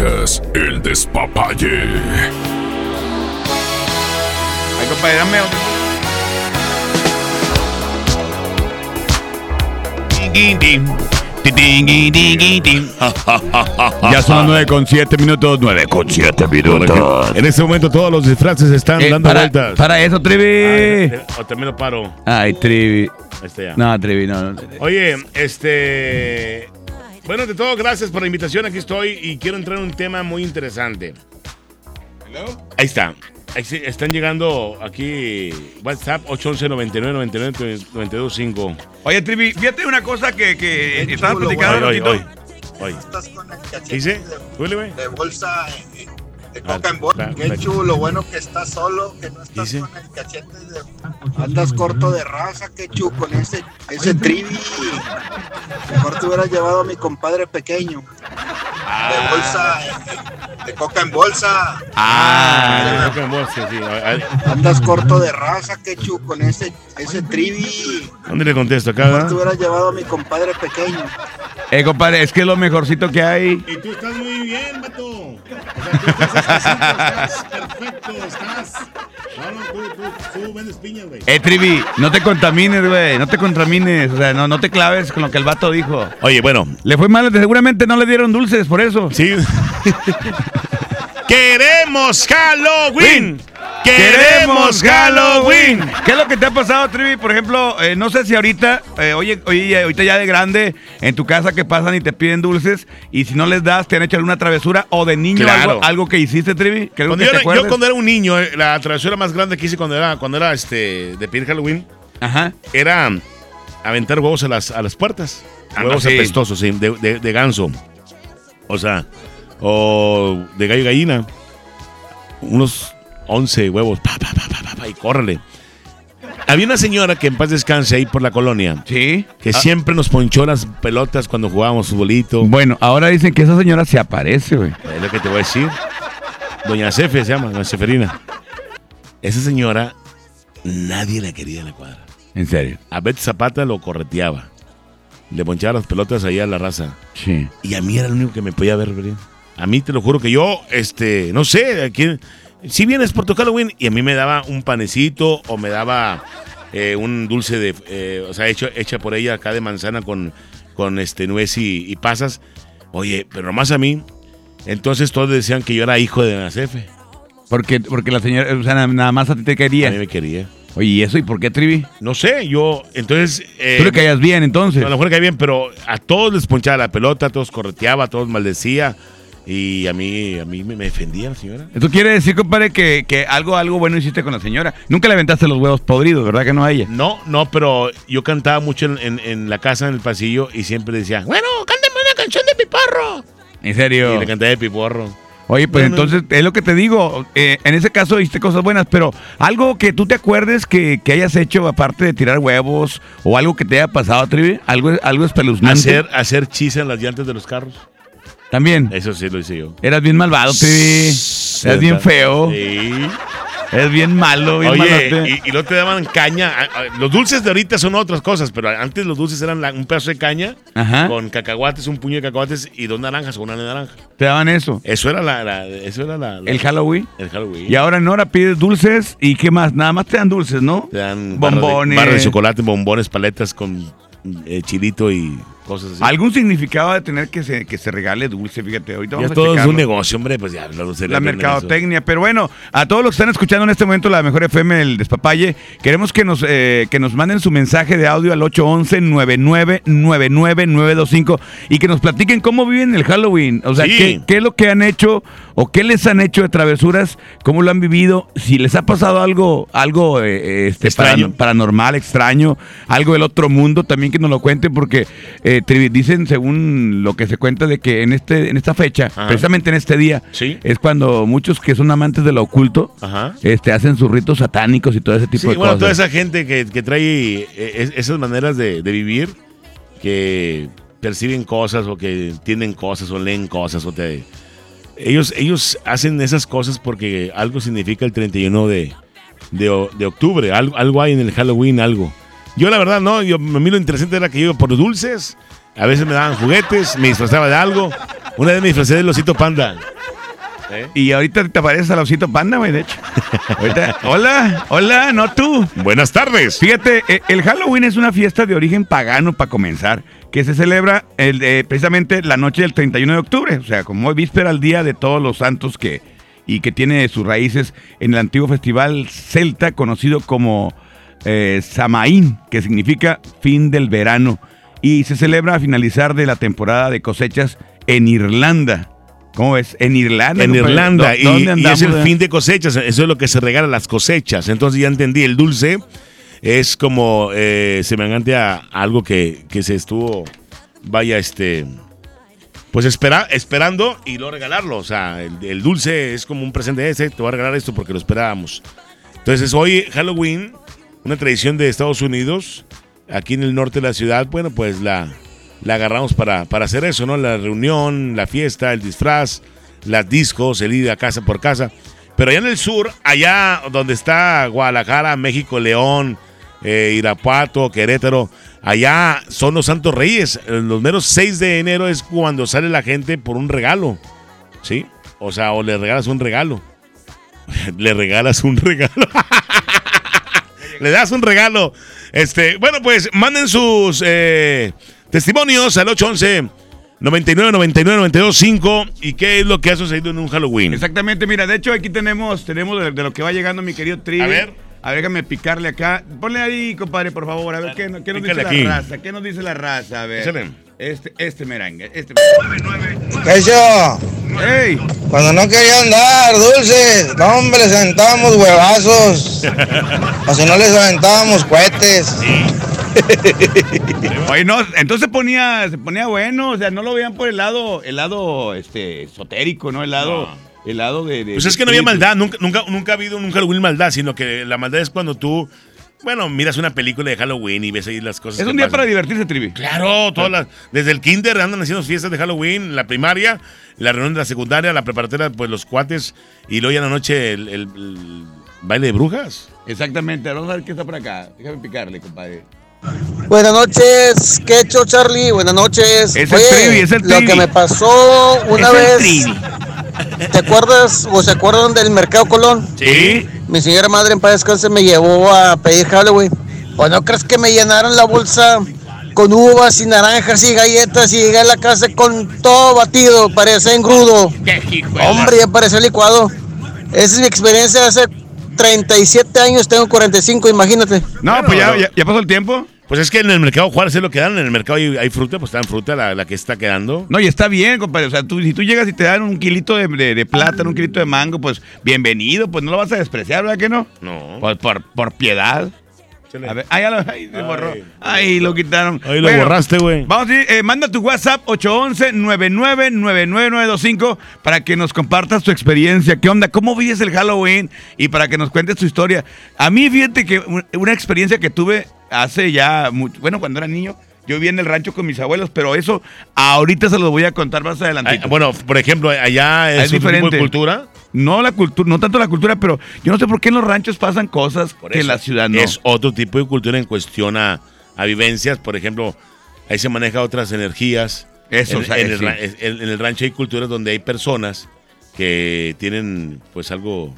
Escuchas el despapalle. Ay, compadre, dame otro. Ya son 9 con 7 minutos, 9 con 7 minutos. En este momento todos los disfraces están Eh, dando para, vueltas. para eso, Trivi. O también lo paro. Ay, Trivi. Ya. No, Trivi, no. no. Oye, este. Bueno, de todo, gracias por la invitación. Aquí estoy y quiero entrar en un tema muy interesante. Ahí está. Ahí sí, están llegando aquí WhatsApp 811 99 99 925. Oye, Trivi, fíjate una cosa que, que estaba chulo, platicando. Hoy, hoy, ratito. hoy. hoy. Estás con el cachete ¿Qué dice? de, bolsa de Ah, coca en bolsa. Qué chulo, bueno que estás solo, que no estás dice? con el cachete de... Andas corto de raza, qué chulo, con ese, ese trivi. Mejor te hubieras llevado a mi compadre pequeño. De bolsa, eh, de coca en bolsa. Ah, creo que en voz, sí, Andas corto de raza, qué chulo, con ese, ese trivi. ¿Dónde le contesto? Acá, Mejor te ¿verdad? hubieras llevado a mi compadre pequeño. Eh, compadre, es que es lo mejorcito que hay. Y tú estás muy bien, vato. O sea, tú estás estás perfecto, estás. No, no, tú, tú, tú vendes piñas, güey. Eh, Trivi, no te contamines, güey. No te contamines. O sea, no, no te claves con lo que el vato dijo. Oye, bueno, Le fue mal, seguramente no le dieron dulces por eso. sí. ¡Queremos Halloween! ¡Queremos Halloween! ¿Qué es lo que te ha pasado, Trivi? Por ejemplo, eh, no sé si ahorita, eh, oye, oye, ahorita ya de grande, en tu casa que pasan y te piden dulces, y si no les das, te han hecho alguna travesura, o de niño Claro. algo, algo que hiciste, Trivi. Que Cuando yo, te era, yo cuando era un niño, eh, la travesura más grande que hice cuando era, cuando era este, de pedir Halloween Ajá. era aventar huevos a las, a las puertas. Ah, huevos sí. apestosos, sí, de, de- de ganso. O sea, o de gallo y gallina. Unos 11 huevos. Pa, pa, pa, pa, pa, pa, y córrele. Había una señora que en paz descanse ahí por la colonia. Sí. Que Ah, siempre nos ponchó las pelotas cuando jugábamos futbolito. Bueno, ahora dicen que esa señora se aparece, güey. Es lo que te voy a decir. Doña Cefe se llama, Doña Ceferina. Esa señora, nadie la quería en la cuadra. En serio. A Betty Zapata lo correteaba. Le ponchaba las pelotas ahí a la raza. Sí. Y a mí era el único que me podía ver bien. A mí te lo juro que yo, este, no sé, aquí, si vienes por tu Halloween y a mí me daba un panecito o me daba eh, un dulce de, eh, o sea, hecho, hecha por ella acá de manzana con, con este, nuez y, y pasas. Oye, pero nomás a mí. Entonces todos decían que yo era hijo de Nacefe. Porque, porque la señora, o sea, na- nada más a ti te A mí quería. me quería. Oye, ¿y eso? ¿Y por qué, Trivi? No sé, yo, entonces... eh, Tú le caías bien, entonces. A lo mejor caía bien, pero a todos les ponchaba la pelota, a todos correteaba, a todos maldecía. Y a mí, a mí me, defendía la señora. Eso quiere decir, compadre, que, que algo, algo bueno hiciste con la señora. Nunca le aventaste los huevos podridos, ¿verdad que no a ella? No, no, pero yo cantaba mucho en, en- en la casa, en el pasillo, y siempre decía, bueno, cántame una canción de Piporro. En serio. Y le cantaba de Piporro. Oye, pues entonces es lo que te digo. eh, en ese caso hiciste cosas buenas, pero algo que tú te acuerdes que, que hayas hecho aparte de tirar huevos o algo que te haya pasado, Trivi, algo, algo espeluznante. Hacer, hacer chisa en las llantas de los carros. También. Eso sí lo hice yo. Eras bien malvado, Trivi. Eras bien feo. Sí. Eres bien malo, bien Oye, y, y no te daban caña. Los dulces de ahorita son otras cosas, pero antes los dulces eran la- un pedazo de caña Ajá. con cacahuates, un puño de cacahuates y dos naranjas o una naranja. Te daban eso. Eso era la, la- eso era la, la- El Halloween. el Halloween. Y ahora en hora pides dulces y qué más. Nada más te dan dulces, ¿no? te dan de- bombones. barras de, chocolate, bombones, paletas con eh, chilito y cosas así. ¿Algún significado de tener que se, que se regale dulce? Fíjate, ahorita ya vamos a todo es un negocio, hombre, pues ya la dulcería la mercadotecnia. Pero bueno, a todos los que están escuchando en este momento la mejor FM, el Despapalle, queremos que nos, eh, que nos manden su mensaje de audio al 811-999925 y que nos platiquen cómo viven el Halloween. O sea, Sí. qué, qué es lo que han hecho o qué les han hecho de travesuras, cómo lo han vivido, si les ha pasado algo, algo eh, este, Extraño. paran- paranormal, extraño, algo del otro mundo, también que nos lo cuenten, porque eh, dicen, según lo que se cuenta, de que en este, en esta fecha, Ajá. precisamente en este día, Sí. es cuando muchos que son amantes de lo oculto, Ajá. este, hacen sus ritos satánicos y todo ese tipo Sí, de bueno, toda cosas. esa gente que, que trae eh, es- esas maneras de, de vivir, que perciben cosas o que entienden cosas o leen cosas o te... Ellos, ellos hacen esas cosas porque algo significa el 31 de, de, de octubre, algo, algo hay en el Halloween, algo. Yo la verdad no, yo, a mí lo interesante era que yo iba por dulces, a veces me daban juguetes, me disfrazaba de algo, Una vez me disfracé del osito panda. ¿Eh? Y ahorita te apareces al osito panda, güey, de hecho. Ahorita- hola, hola, no tú. Buenas tardes. Fíjate, eh, el Halloween es una fiesta de origen pagano para comenzar, que se celebra el, eh, precisamente la noche del 31 de octubre, o sea, como víspera al día de todos los santos que y que tiene sus raíces en el antiguo festival celta conocido como eh, Samaín, que significa fin del verano, y se celebra a finalizar de la temporada de cosechas en Irlanda. ¿Cómo ves? En Irlanda. En. Irlanda. ¿Dó- Y, es el fin de cosechas. Eso es lo que se regala las cosechas. Entonces ya entendí. El dulce es como eh, semejante a algo que, que se estuvo, vaya, este, pues espera, esperando y luego regalarlo. O sea, el, el dulce es como un presente ese. Te voy a regalar esto porque lo esperábamos. Entonces hoy Halloween, una tradición de Estados Unidos, aquí en el norte de la ciudad, bueno, pues la, la agarramos para, para hacer eso, ¿no? La reunión, la fiesta, el disfraz, las discos, el ir a casa por casa. Pero allá en el sur, allá donde está Guadalajara, México, León, eh, Irapuato, Querétaro, allá son los Santos Reyes. Eh, Los meros 6 de enero es cuando sale la gente por un regalo, ¿sí? O sea, o le regalas un regalo. le regalas un regalo. le das un regalo. Este, bueno, pues manden sus eh, testimonios al 811 99 99 92 5 y qué es lo que ha sucedido en un Halloween. Exactamente, mira, de hecho aquí tenemos, tenemos de, de lo que va llegando mi querido Trivi. A ver. A ver, déjame picarle acá. Ponle ahí, compadre, por favor, a ver qué, qué nos dice Pícale la aquí. raza. ¿Qué nos dice la raza? A ver. Échale. Este, este merengue, este Eso, ¡Ey! cuando no querían dar dulces, no hombre, les aventábamos huevazos. O si no les aventábamos cohetes. Oye, no, entonces se ponía, se ponía bueno, o sea, no lo veían por el lado, el lado, este, esotérico, ¿no? El lado, el lado de, de- Pues es que no había maldad, nunca, nunca, nunca ha habido un Halloween maldad, sino que la maldad es cuando tú, bueno, miras una película de Halloween y ves ahí las cosas. Es que un día pasan. para divertirse, Trivi. Claro, todas las, desde el kinder andan haciendo fiestas de Halloween, la primaria, la reunión de la secundaria, la preparatoria, pues los cuates, y luego ya en la noche el, el- el baile de brujas. Exactamente, vamos a ver qué está por acá. Déjame picarle, compadre. Buenas noches, ¿qué hecho Charlie? Buenas noches. Es el Trivi, es el Lo Trivi. que me pasó una Es el vez. Trivi. ¿Te acuerdas o se acuerdan del Mercado Colón? Sí. Mi señora madre en paz descanse me llevó a pedir Halloween. Pues no crees que me llenaron la bolsa con uvas y naranjas y galletas y llegué a la casa con todo batido, parecía engrudo. Hombre, ya parecía licuado. Esa es mi experiencia hace 37 años, tengo 45, imagínate. No, pues ya, ya pasó el tiempo. Pues es que en el mercado Juárez es lo que dan, en el mercado hay, hay fruta, pues está en fruta la, la que está quedando. No, y está bien, compadre. O sea, tú, si tú llegas y te dan un kilito de, de, de plátano, un kilito de mango, pues bienvenido, pues no lo vas a despreciar, ¿verdad que no? No. Pues por, por piedad. A ver, ah, ahí se Ay. borró. Ahí lo quitaron. Ahí lo borraste, güey. Vamos a ir, eh, manda tu WhatsApp 811-999925 para que nos compartas tu experiencia. ¿Qué onda? ¿Cómo vives el Halloween? Y para que nos cuentes tu historia. A mí, fíjate que un- una experiencia que tuve hace ya, mucho, bueno, cuando era niño, yo vivía en el rancho con mis abuelos, pero eso ahorita se los voy a contar más adelante. Ay, bueno, por ejemplo, allá es, Es tipo diferente. de cultura. No la cultura, no tanto la cultura, pero yo no sé por qué en los ranchos pasan cosas Por que en la ciudad no. Es otro tipo de cultura en cuestión a, a vivencias. Por ejemplo, ahí se maneja otras energías. Eso, en, o sea, en el, sí. ra- en- en el rancho hay culturas donde hay personas que tienen pues algo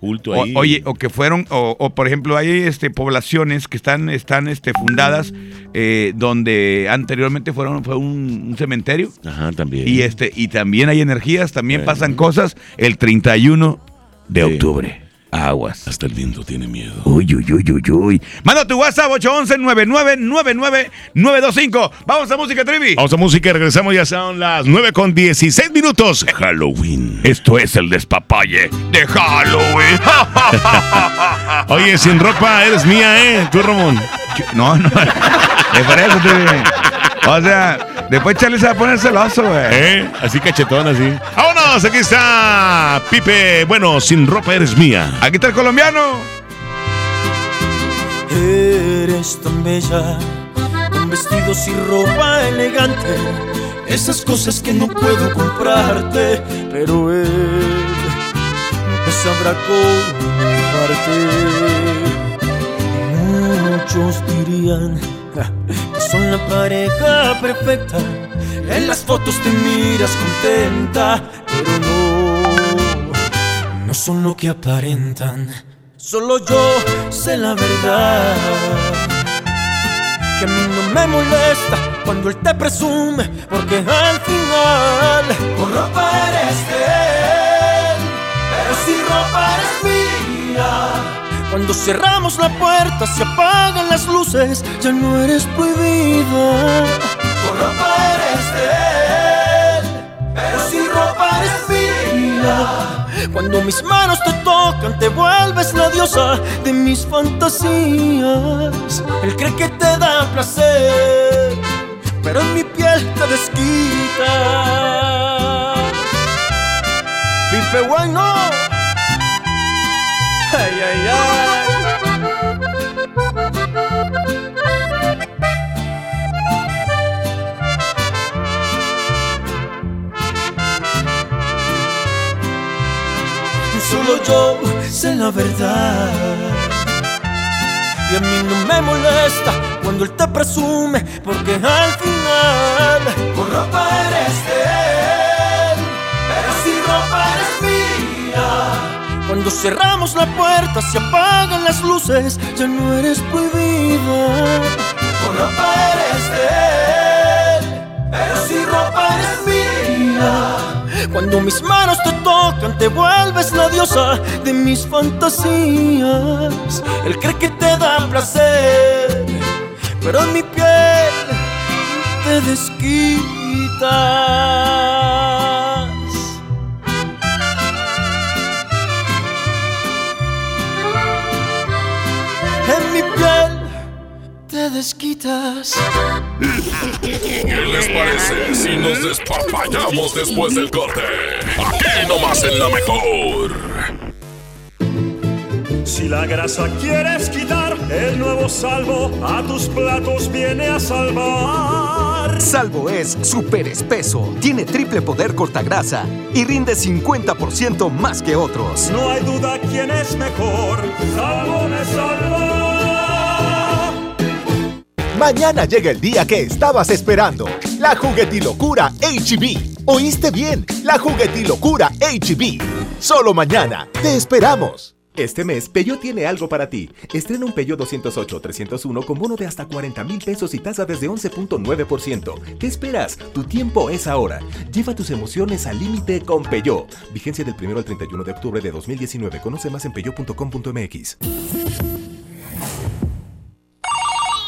culto O- oye, o que fueron, o, o, por ejemplo, hay este, poblaciones que están, están este, fundadas eh, donde anteriormente fueron, fue un, un cementerio. Ajá, también. Y, este, y también hay energías, también Bueno. pasan cosas el 31 de Sí. octubre. Aguas. Hasta el viento tiene miedo. Uy, uy, uy, uy, uy. Manda tu WhatsApp 811-9999-925. Vamos a música, Trivi. Vamos a música, regresamos, ya son las 9 con 16 minutos. Halloween. Esto es el despapalle de Halloween. Oye, sin ropa eres mía, ¿eh? Tú, Ramón. No, no. Es por eso, Trivi. O sea, después Charlie se va a poner celoso, güey. ¿Eh? Así cachetón, así. ¡Vámonos! Aquí está Pipe. Bueno, sin ropa eres mía. Aquí está el colombiano. Eres tan bella, con vestidos y ropa elegante, esas cosas que no puedo comprarte, pero él me sabrá comparte. Muchos dirían son la pareja perfecta. En las fotos te miras contenta, pero no, no son lo que aparentan. Solo yo sé la verdad. Que a mí no me molesta cuando él te presume, porque al final con ropa eres de él, pero si ropa eres mía. Cuando cerramos la puerta, se apagan las luces, ya no eres prohibida. Con ropa eres de él, pero si ropa eres mía. Cuando mis manos te tocan, te vuelves la diosa de mis fantasías. Él cree que te da placer, pero en mi piel te desquita. Pipe bueno. Ay, ay, ay. Yo sé la verdad. Y a mí no me molesta cuando él te presume, porque al final con ropa eres de él, pero si ropa eres mía. Cuando cerramos la puerta, se apagan las luces, ya no eres prohibida. Con ropa eres de él, pero si ropa eres mía. Cuando mis manos te tocan, te vuelves la diosa de mis fantasías. Él cree que te da placer, pero en mi piel te desquitas. En mi piel te desquitas. ¿Qué les parece si nos despapallamos después del corte? Aquí nomás en la mejor. Si la grasa quieres quitar, el nuevo salvo a tus platos viene a salvar. Salvo es súper espeso, tiene triple poder cortagrasa y rinde 50% más que otros. No hay duda quién es mejor. Salvo me salva. Mañana llega el día que estabas esperando. La juguetilocura HB. ¿Oíste bien? La juguetilocura HB. Solo mañana. Te esperamos. Este mes, Peyo tiene algo para ti. Estrena un Peyo 208-301 con bono de hasta 40 mil pesos y tasa desde 11.9%. ¿Qué esperas? Tu tiempo es ahora. Lleva tus emociones al límite con Peyo. Vigencia del 1 al 31 de octubre de 2019. Conoce más en peyo.com.mx.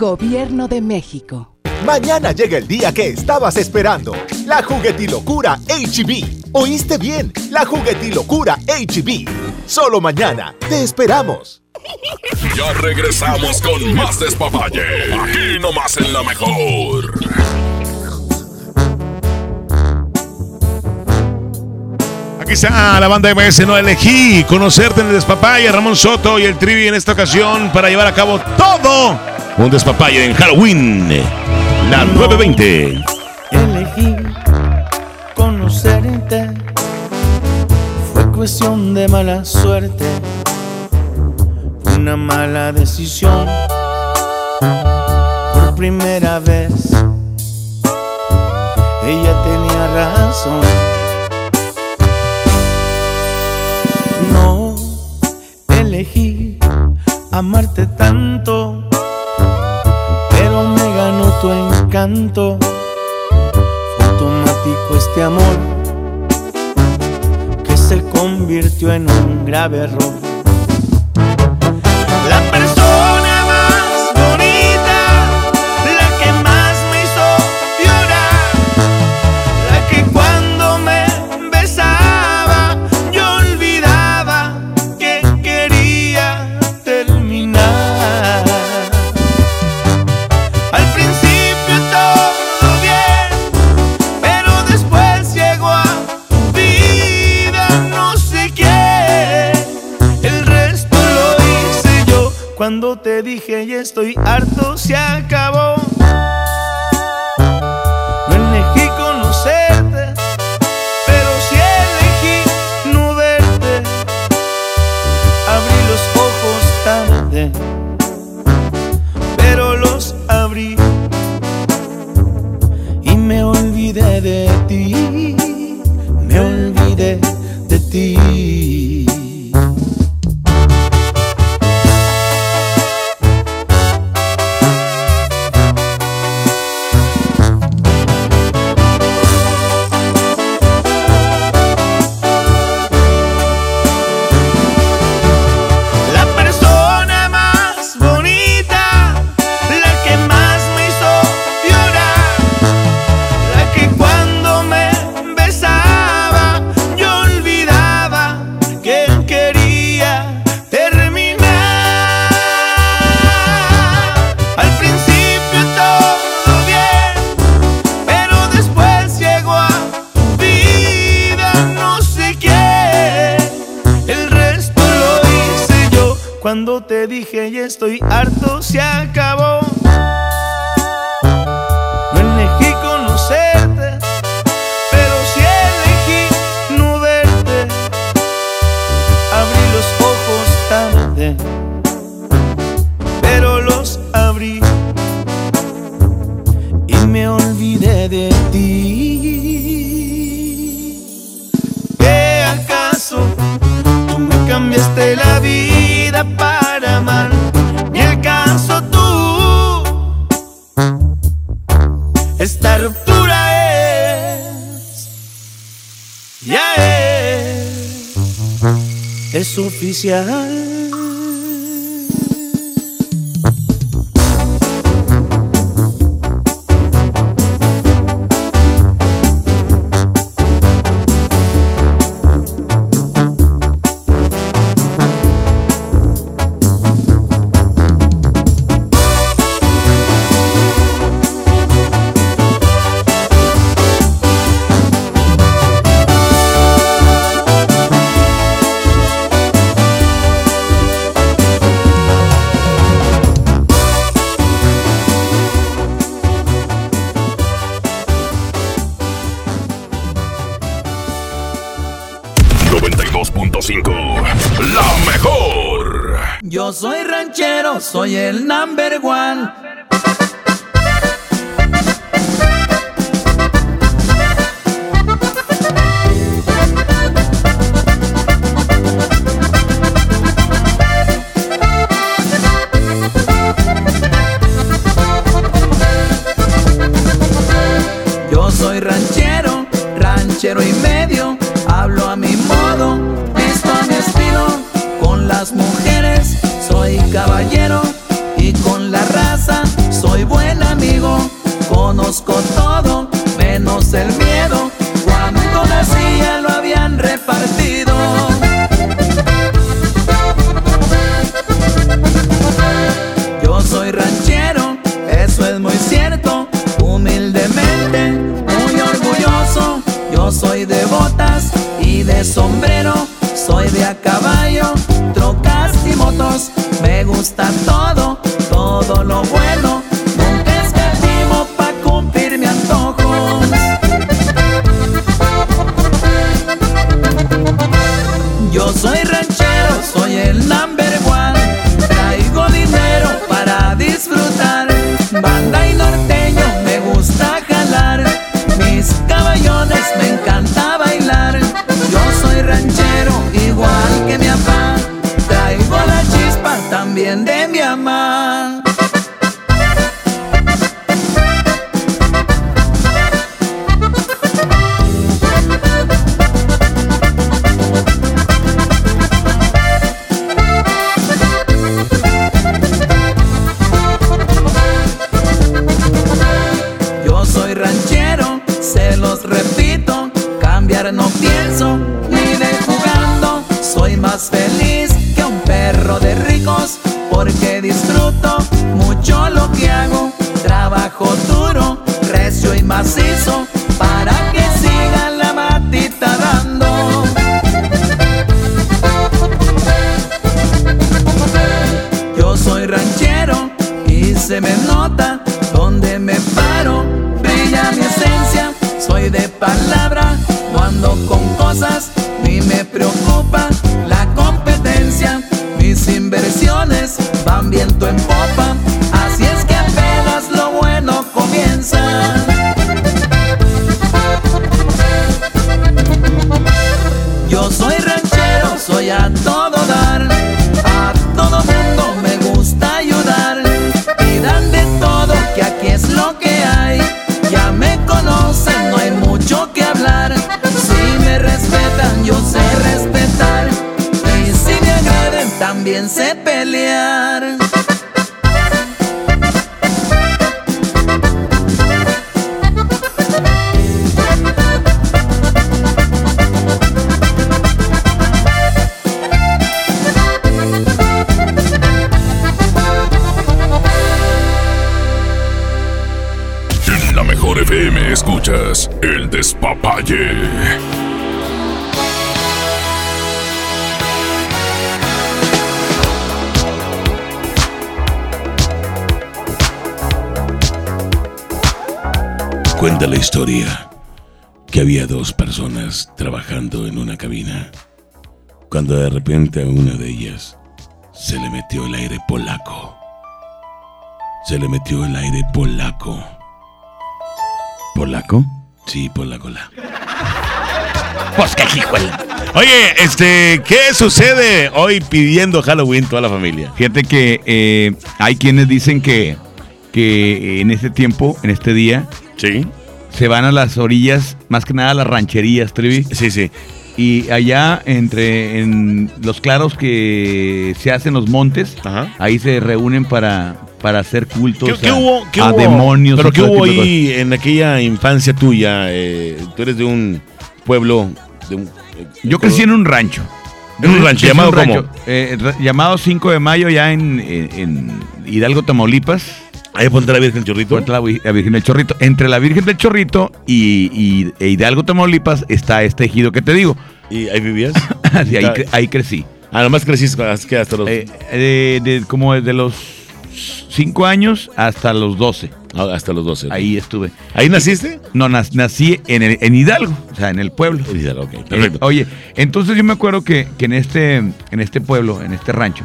Gobierno de México. Mañana llega el día que estabas esperando. La juguetilocura HB. ¿Oíste bien? La juguetilocura HB. Solo mañana. Te esperamos. Ya regresamos con más despapalle. Aquí nomás en la mejor. Aquí está la banda MS. No elegí conocerte en el despapalle. Ramón Soto y el Trivi en esta ocasión para llevar a cabo todo un despapalle en Halloween. La 920. Elegí conocerte. Fue cuestión de mala suerte. Una mala decisión. Por primera vez. Ella tenía razón. No elegí amarte tanto tu encanto. Automático este amor que se convirtió en un grave error. Cuando te dije y estoy harto se acabó No elegí conocerte Pero sí elegí no verte. Abrí los ojos tarde Pero los abrí. Y me olvidé de ti Me olvidé de ti. también de cuando de repente a una de ellas se le metió el aire polaco. Se le metió el aire polaco. ¿Polaco? Sí, polaco. la. Pues qué Oye, este, ¿qué sucede hoy pidiendo Halloween toda la familia? Fíjate que eh, hay quienes dicen que, que en este tiempo, en este día, sí. se van a las orillas, más que nada a las rancherías, Trivi. Sí, sí. Y allá, entre en los claros que se hacen los montes, ahí se reúnen para, para hacer cultos ¿Qué, qué a, hubo, qué a hubo? demonios. ¿Pero qué hubo ahí en aquella infancia tuya? Eh, tú eres de un pueblo... De un, eh, Yo crecí en un rancho. En un rancho, ¿llamado un cómo? rancho, eh, llamado 5 de mayo, ya en, en- en Hidalgo, Tamaulipas. Ahí ponte la Virgen del Chorrito. Ponte la, la Virgen del Chorrito. Entre la Virgen del Chorrito y, y- e Hidalgo, Tamaulipas, está este ejido que te digo. ¿Y ahí vivías? Sí, ahí, cre- ahí crecí. Ah, nomás creciste hasta- que hasta los... Eh, de, de- como desde los 5 años hasta los 12. Ah, hasta los 12. Ahí estuve. ¿Ahí naciste? No, nací en, el- en Hidalgo, o sea, en el pueblo. En Hidalgo, ok, Eh, perfecto. oye, entonces yo me acuerdo que, que en, este, en este pueblo, en este rancho,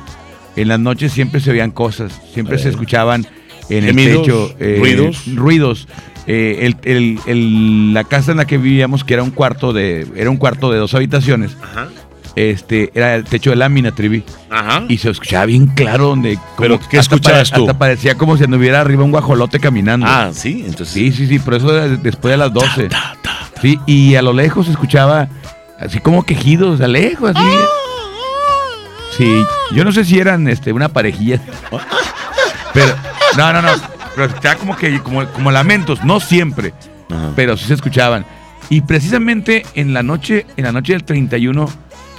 en las noches siempre se veían cosas, siempre se escuchaban en Gemidos, el techo eh, ruidos. ruidos. Eh, el- el- el- la casa en la que vivíamos, que era un cuarto de, era un cuarto de dos habitaciones, Ajá. este, era el techo de lámina, Trivi. Ajá. Y se escuchaba bien claro donde. ¿Pero qué escuchabas pare- tú? Hasta parecía como si anduviera arriba un guajolote caminando. Ah, sí, entonces. Sí, sí, sí, por eso después de las 12. Sí, y a lo lejos se escuchaba así como quejidos, a lejos, así. Sí, yo no sé si eran este, una parejilla. Pero, no, no, no. Pero estaba como que, como, como lamentos, no siempre. Pero sí se escuchaban. Y precisamente en la noche, en la noche del 31,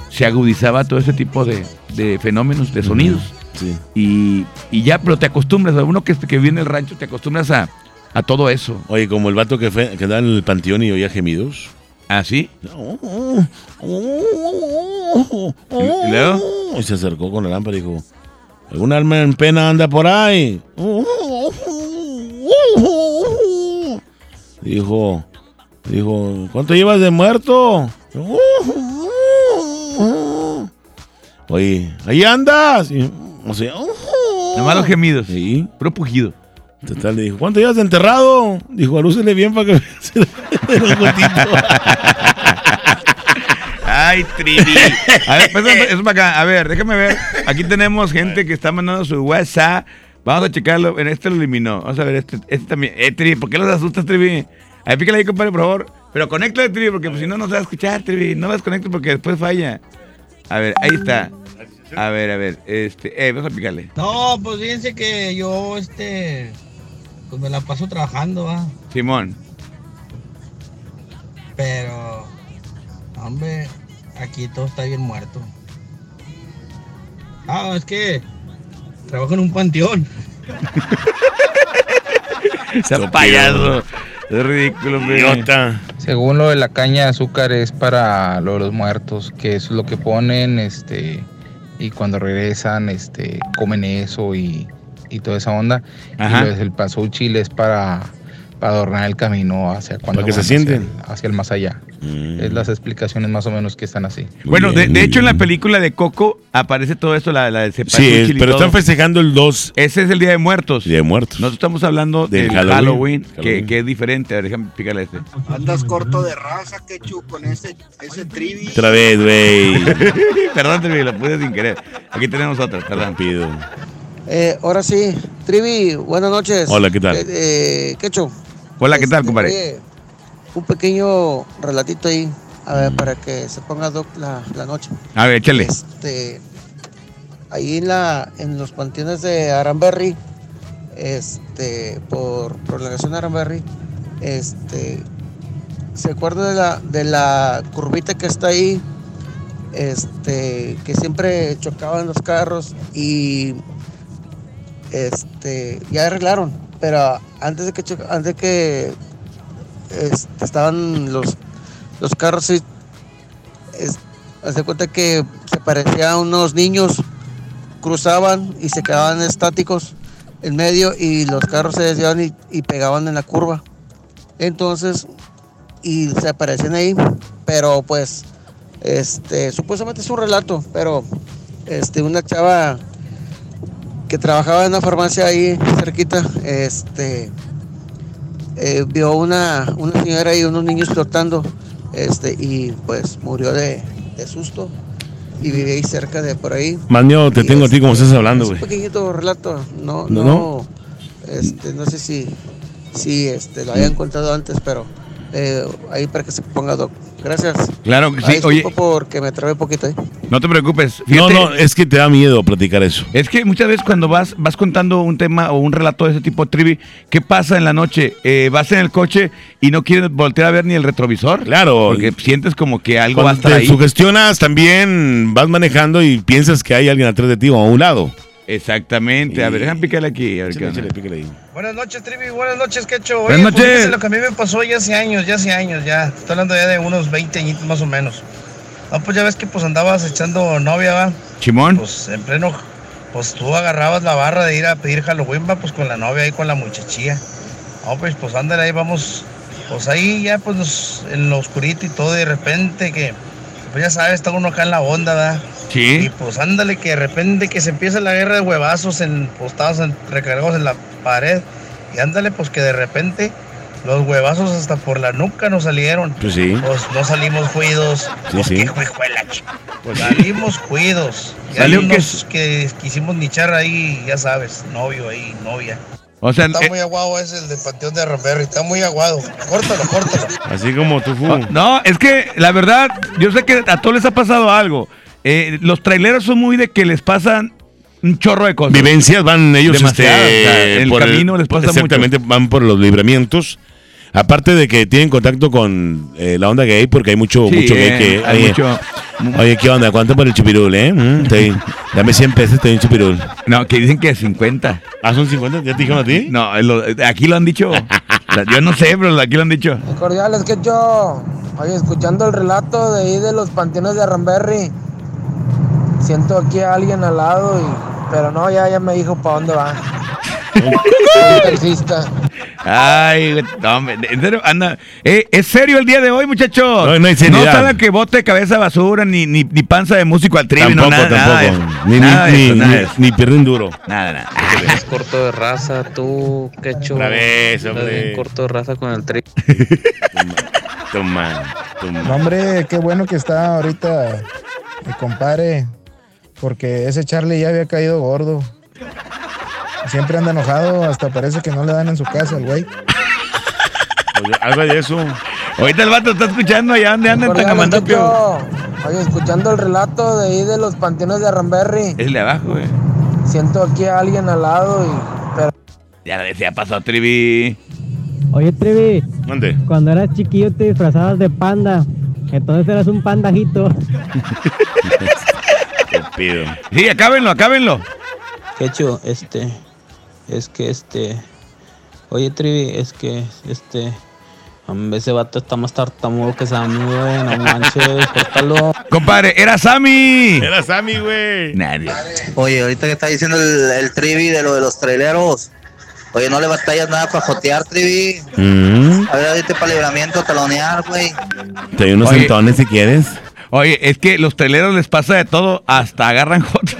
se agudizaba todo ese tipo de, de fenómenos, de sonidos. Sí. Y, y ya, pero te acostumbras, a uno que, que vive en el rancho, te acostumbras a, a todo eso. Oye, como el vato que, fue, que da en el panteón y oía gemidos. ¿Ah, sí? ¿Y luego? Y se acercó con la lámpara y dijo, ¿algún alma en pena anda por ahí? Dijo, dijo, ¿cuánto llevas de muerto? Oye, ahí andas. Y, o sea, Nomás los gemidos. Sí. Puro pujido. Total, le dijo, ¿cuánto llevas de enterrado? Dijo, alúcele bien para que se los gotitos". Ay, Trivi. A ver, pues, eso, eso para acá. A ver, déjame ver. Aquí tenemos gente que está mandando su WhatsApp. Vamos a checarlo. En este lo eliminó. Vamos a ver este, este también. Eh, Trivi, ¿por qué los asustas, Trivi? A ver, pícale ahí, compadre, por favor. Pero conéctale, Trivi, porque pues, si no, no se va a escuchar, Trivi. No vas conectar porque después falla. A ver, ahí está. A ver, a ver. Este, eh, vamos a picarle. No, pues fíjense que yo, este, pues me la paso trabajando, va. Simón. Pero, hombre, aquí todo está bien muerto. Ah, es que trabajo en un panteón. Ese payaso. Es ridículo. Idiota. Según lo de la caña de azúcar es para lo de los muertos, que es lo que ponen, este, y cuando regresan, este, comen eso y, y toda esa onda. Ajá. Y lo del pasuchil es para adornar el camino hacia cuando Para que se hacia sienten. el- hacia el más allá. Es las explicaciones más o menos que están así. Bueno, de, de hecho en la película de Coco aparece todo esto, la, la de Sí, es- y pero todo. están festejando el 2 Ese es el Día de Muertos. Día de Muertos. Nosotros estamos hablando Del del Halloween. Halloween, que, Halloween. que es diferente. A ver, déjame picarle este. Andas corto de raza, Quechu, con ese, ese trivi. Otra vez, güey. perdón, Trivi, lo puse sin querer. Aquí tenemos otra, perdón. Pido. Eh, ahora sí, Trivi, buenas noches. Hola, ¿qué tal? Eh, eh, Quecho. Hola, ¿qué tal, Este, compadre? oye, un pequeño relatito ahí, a ver, para que se ponga doc la, la noche. A ver, échale. Este, ahí en la, en los panteones de Aranberry, este, por prolongación de Aranberry, este, se acuerda de la, de la curvita que está ahí, este, que siempre chocaban los carros y este, ya arreglaron, pero antes de que antes de que este, estaban los los carros de cuenta que se parecían unos niños cruzaban y se quedaban estáticos en medio y los carros se desviaban y, y pegaban en la curva. Entonces, y se aparecen ahí, pero pues, este, supuestamente es un relato, pero este, una chava que trabajaba en una farmacia ahí cerquita, este, eh, vio una, una señora y unos niños flotando, este, y pues murió de, de susto y vive ahí cerca de por ahí. Maño, te Y tengo a ti como estás hablando, es un güey. pequeñito relato, no, ¿No? Este, no sé si, si este, lo hayan contado antes, pero eh, ahí para que se ponga doc. Gracias. Claro que sí, oye. porque me trabé poquito, ¿eh? No te preocupes. No, Fíjate, no, es que te da miedo platicar eso. Es que muchas veces cuando vas, vas contando un tema o un relato de ese tipo trivi, ¿qué pasa en la noche? Eh, vas en el coche y no quieres voltear a ver ni el retrovisor. Claro. Porque sientes como que algo va a estar te ahí. sugestionas, también vas manejando y piensas que hay alguien atrás de ti o a un lado. Exactamente. A ver, déjame picarle aquí. A ver qué onda. Buenas noches, Trivi. Buenas noches, Quecho. Buenas Oye, pues, noches. lo que a mí me pasó ya hace años, ya hace años, ya. Estoy hablando ya de unos 20 añitos más o menos. No, pues ya ves que pues andabas echando novia, va. Chimón. Pues en pleno, pues tú agarrabas la barra de ir a pedir Halloween, va, pues con la novia ahí, con la muchachilla. No, pues, pues ándale, ahí vamos. Pues ahí ya, pues en lo oscurito y todo, y de repente que, pues ya sabes, está uno acá en la onda, ¿verdad? Sí. Y pues ándale, que de repente que se empieza la guerra de huevazos en, postados en- recargados en la pared. Y ándale, pues que de repente los huevazos hasta por la nuca nos salieron. Pues sí. Pues no salimos cuidos. Sí, Pues sí. qué Pues salimos cuidos. Y ¿Salió unos que quisimos nichar ahí, ya sabes, novio ahí, novia. O sea, está eh, muy aguado ese, el del Panteón de Ramberry, está muy aguado. Córtalo, córtalo. Así como tú, Fu. No, es que la verdad, yo sé que a todos les ha pasado algo. Eh, los traileros son muy de que les pasan un chorro de cosas. Vivencias van ellos este, o sea, el por camino les pasa Exactamente, van por los libramientos. Aparte de que tienen contacto con eh, la onda gay, porque hay mucho, Sí, mucho gay eh, que. hay oye, mucho- oye, ¿qué onda? ¿Cuánto por el chupirul, eh? Mm, estoy- dame 100 pesos, te doy un chupirul. No, que dicen que 50. ¿Ah, son 50? ¿Ya te dijeron a ti? No, lo- aquí lo han dicho. yo no sé, pero aquí lo han dicho. Cordiales, que yo, oye, escuchando el relato de ahí de los panteones de Ramberry, siento aquí a alguien al lado, y, pero no, ya, ya me dijo para dónde va. Un taxista. Ay, güey, no, hombre, en serio, anda. Eh, ¿Es serio el día de hoy, muchachos? No, no hay seriedad. No salga que bote cabeza basura, ni, ni, ni panza de músico al trivi, no, Tampoco, nada, nada tampoco. eso. Ni, Nada de ni, eso, ni, nada ni, pierden duro. Nada, nada. Es corto de raza, tú, quecho. Otra vez, hombre. bien corto de raza con el tri. Toma, toma. No, hombre, qué bueno que está ahorita mi compadre, porque ese Charlie ya había caído gordo. Siempre anda enojado, hasta parece que no le dan en su casa al güey. Oye, algo de eso. Ahorita el vato está escuchando allá donde anda en. Quecho. Oye, escuchando el relato de ahí de los panteones de Ramberry, Es el de abajo, güey. siento aquí a alguien al lado y... Pero... Ya la decía pasado, trivi. Oye, Trevi, Mande. cuando eras chiquillo te disfrazabas de panda. Entonces eras un pandajito. Te pido. Sí, acábenlo, acábenlo. Quecho, este, es que este, oye Trivi, es que este, hombre, ese vato está más tartamudo que Sammy, güey, no manches, córtalo. Compadre, era Sammy. Era Sammy, güey. Nadie. Oye, ahorita que está diciendo el, el trivi de lo de los traileros, Oye, no le batallas nada para jotear, Trivi. Mm, A ver, ahorita para libramiento, talonear, güey. te doy unos centones si quieres. Oye, es que los traileros les pasa de todo, hasta agarran jotas.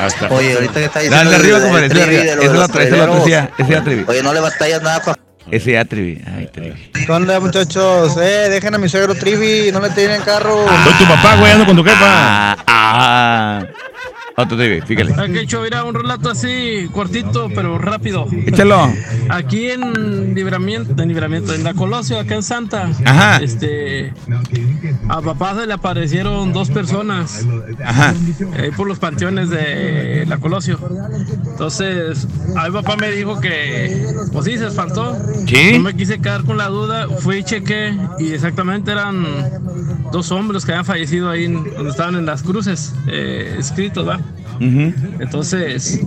Hasta. Oye, ahorita que está diciendo Dale del- arriba, compadre, Ese es otro, ese es ese Trivi. Oye, no le batallas nada para Ese ya Trivi. Ay, Trivi. ¿Qué onda, muchachos? Eh, dejen a mi suegro Trivi, no le tienen carro. Soy tu papá, güey, ando con tu jefa. Ah, ah. Otro Trivi, fíjale. Ok, hecho, mira, un relato así, cortito, pero rápido. Échalo. Aquí en Libramiento, en Libramiento, en la Colosio, acá en Santa. Ajá. Este. A papá se le aparecieron dos personas. Ajá. Ahí por los panteones de la Colosio. Entonces, a mi papá me dijo que, pues sí, se espantó. ¿Sí? No me quise quedar con la duda. Fui y chequé y exactamente eran dos hombres que habían fallecido ahí en- donde estaban en las cruces, eh, escritos, ¿va? Ujú. Entonces,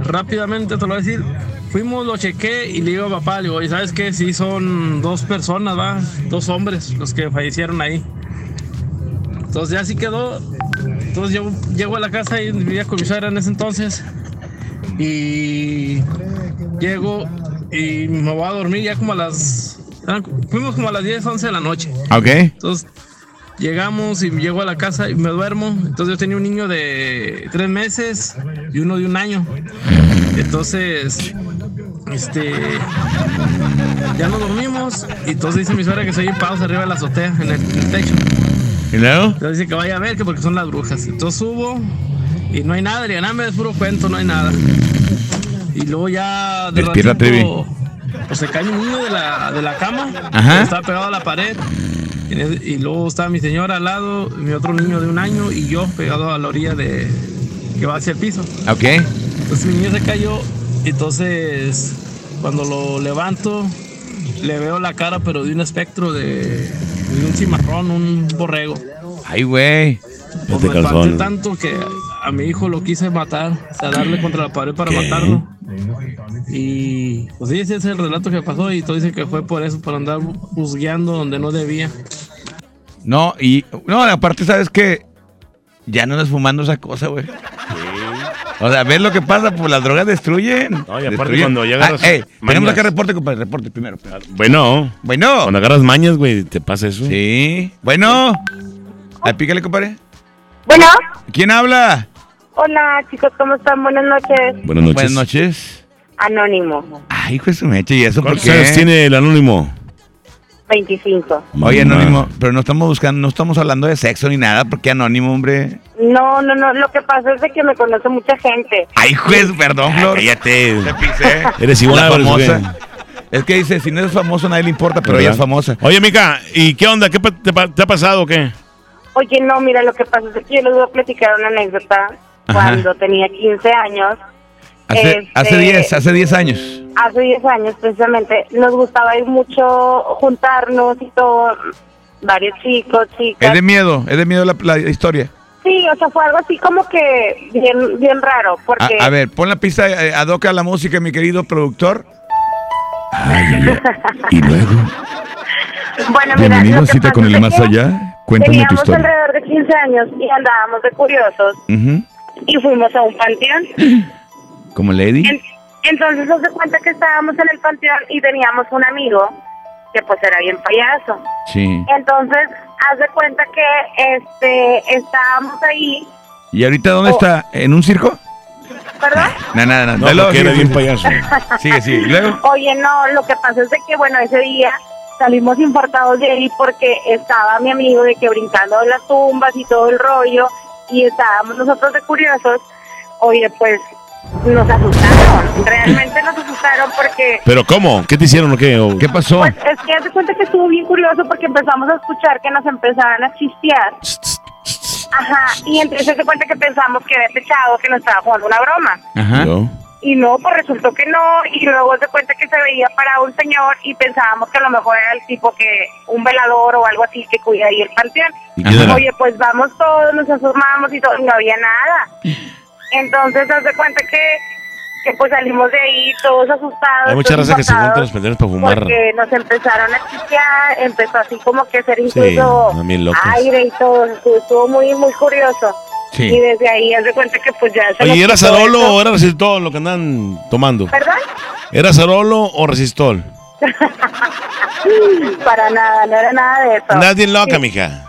rápidamente te lo voy a decir. Fuimos, lo chequé y le digo a papá, le digo, "Oye, ¿sabes qué? Sí, son dos personas, va, dos hombres los que fallecieron ahí. Entonces ya así quedó. Entonces yo llego a la casa y vivía con mi suegra en ese entonces. Y llego y me voy a dormir ya como a las... eran- Fuimos como a las 10, 11 de la noche. Ok. Entonces llegamos y llego a la casa y me duermo. Entonces yo tenía un niño de tres meses y uno de un año. Entonces, este, ya nos dormimos y entonces dice mi suegra que soy paus arriba de la azotea, en el, en el techo. ¿Y luego? Entonces dice que vaya a ver que porque son las brujas. Entonces subo y no hay nada, le "Nada, me es puro cuento, no hay nada. Y luego ya de ratito, pues se cae un niño de la, de la cama, Ajá. estaba pegado a la pared. Y, luego estaba mi señora al lado, mi otro niño de un año y yo pegado a la orilla de que va hacia el piso. Ok. Entonces mi niño se cayó, y entonces cuando lo levanto le veo la cara pero de un espectro de, de un cimarrón, un borrego. Ay, güey. Pues me tanto que a mi hijo lo quise matar, o sea, darle contra la pared para matarlo. Y pues sí, ese es el relato que pasó y todo dice que fue por eso, por andar busgueando donde no debía. No, y. No, aparte, ¿sabes qué? Ya no andas fumando esa cosa, güey. O sea, ¿ves lo que pasa? Pues las drogas destruyen. No, y aparte Destruyen. cuando ya agarras Ah, ey, tenemos acá reporte, compadre. Reporte primero. Bueno. Bueno. Cuando agarras mañas, güey, te pasa eso. Sí. Bueno. Ay, pícale, compadre. Bueno, ¿Quién habla? hola chicos, ¿cómo están? Buenas noches. Buenas noches. Buenas noches. Anónimo, Ay, hijo de su mecha, ¿y eso por ¿Cuántos qué? años tiene el anónimo? 25. Oye. Anónimo, pero no estamos buscando, no estamos hablando de sexo ni nada, porque Anónimo, hombre. No, no, no, lo que pasa es de que me conoce mucha gente. Ay, juez, perdón, Flor. Cállate. Te pisé. Eres igual La a famosa. Es que dice, si no eres famoso, nadie le importa, pero ella es famosa. Oye, Mica, ¿y qué onda? ¿Qué te, te ha pasado o qué? Oye, no, mira, lo que pasa es que yo les voy a platicar una anécdota. Ajá. Cuando tenía 15 años, Hace, Este- hace 10, hace 10 años. hace 10 años precisamente, nos gustaba ir mucho juntarnos y todo, varios chicos, chicas. Es de miedo, es de miedo la, la historia. Sí, o sea, fue algo así como que bien, bien raro, A, porque... a ver, pon la pista eh, ad hoc a la música, mi querido productor. Y luego, Bueno, mira, bienvenido a cita con el más que allá. Cuéntame tu Teníamos historia. alrededor de 15 años y andábamos de curiosos y fuimos a un panteón. Como Lady. En- entonces nos de cuenta que estábamos en el panteón y teníamos un amigo que pues era bien payaso. Sí. Entonces, haz de cuenta que este estábamos ahí, ¿Y ahorita dónde Oh. está? ¿En un circo? ¿verdad? No, nada, nada. No, Dale, porque sigue, era bien payaso. Sigue, sigue. ¿Y luego? Oye, no, lo que pasa es de que, bueno, ese día salimos importados de ahí porque estaba mi amigo de que brincando en las tumbas y todo el rollo y estábamos nosotros de curiosos. Oye, pues nos asustaron, realmente nos asustaron porque ¿Pero cómo? ¿Qué te hicieron o qué? O- ¿Qué pasó? pues es que de cuenta que estuvo bien curioso porque empezamos a escuchar que nos empezaban a chistear. Ajá, y entonces se cuenta que pensamos que había pechado, que nos estaba jugando una broma. Ajá. Y no, pues resultó que no, y luego se cuenta que se veía para un señor y pensábamos que a lo mejor era el tipo que, un velador o algo así que cuida ahí el panteón. Oye, pues vamos todos, nos asomamos y todo, y no había nada. Entonces se cuenta que, que pues salimos de ahí todos asustados. Hay mucha raza que se junta en los panteones para fumar. Porque nos empezaron a chistear, empezó así como que a ser incluso aire y todo, estuvo, estuvo muy, muy curioso. Sí. Y desde ahí haz de cuenta que pues ya se Oye, ¿era Sarolo eso. o era todo lo que andan tomando? ¿Perdón? ¿Era Zarolo o Resistol? Para nada, no era nada de eso. Andas bien loca, Sí. mija.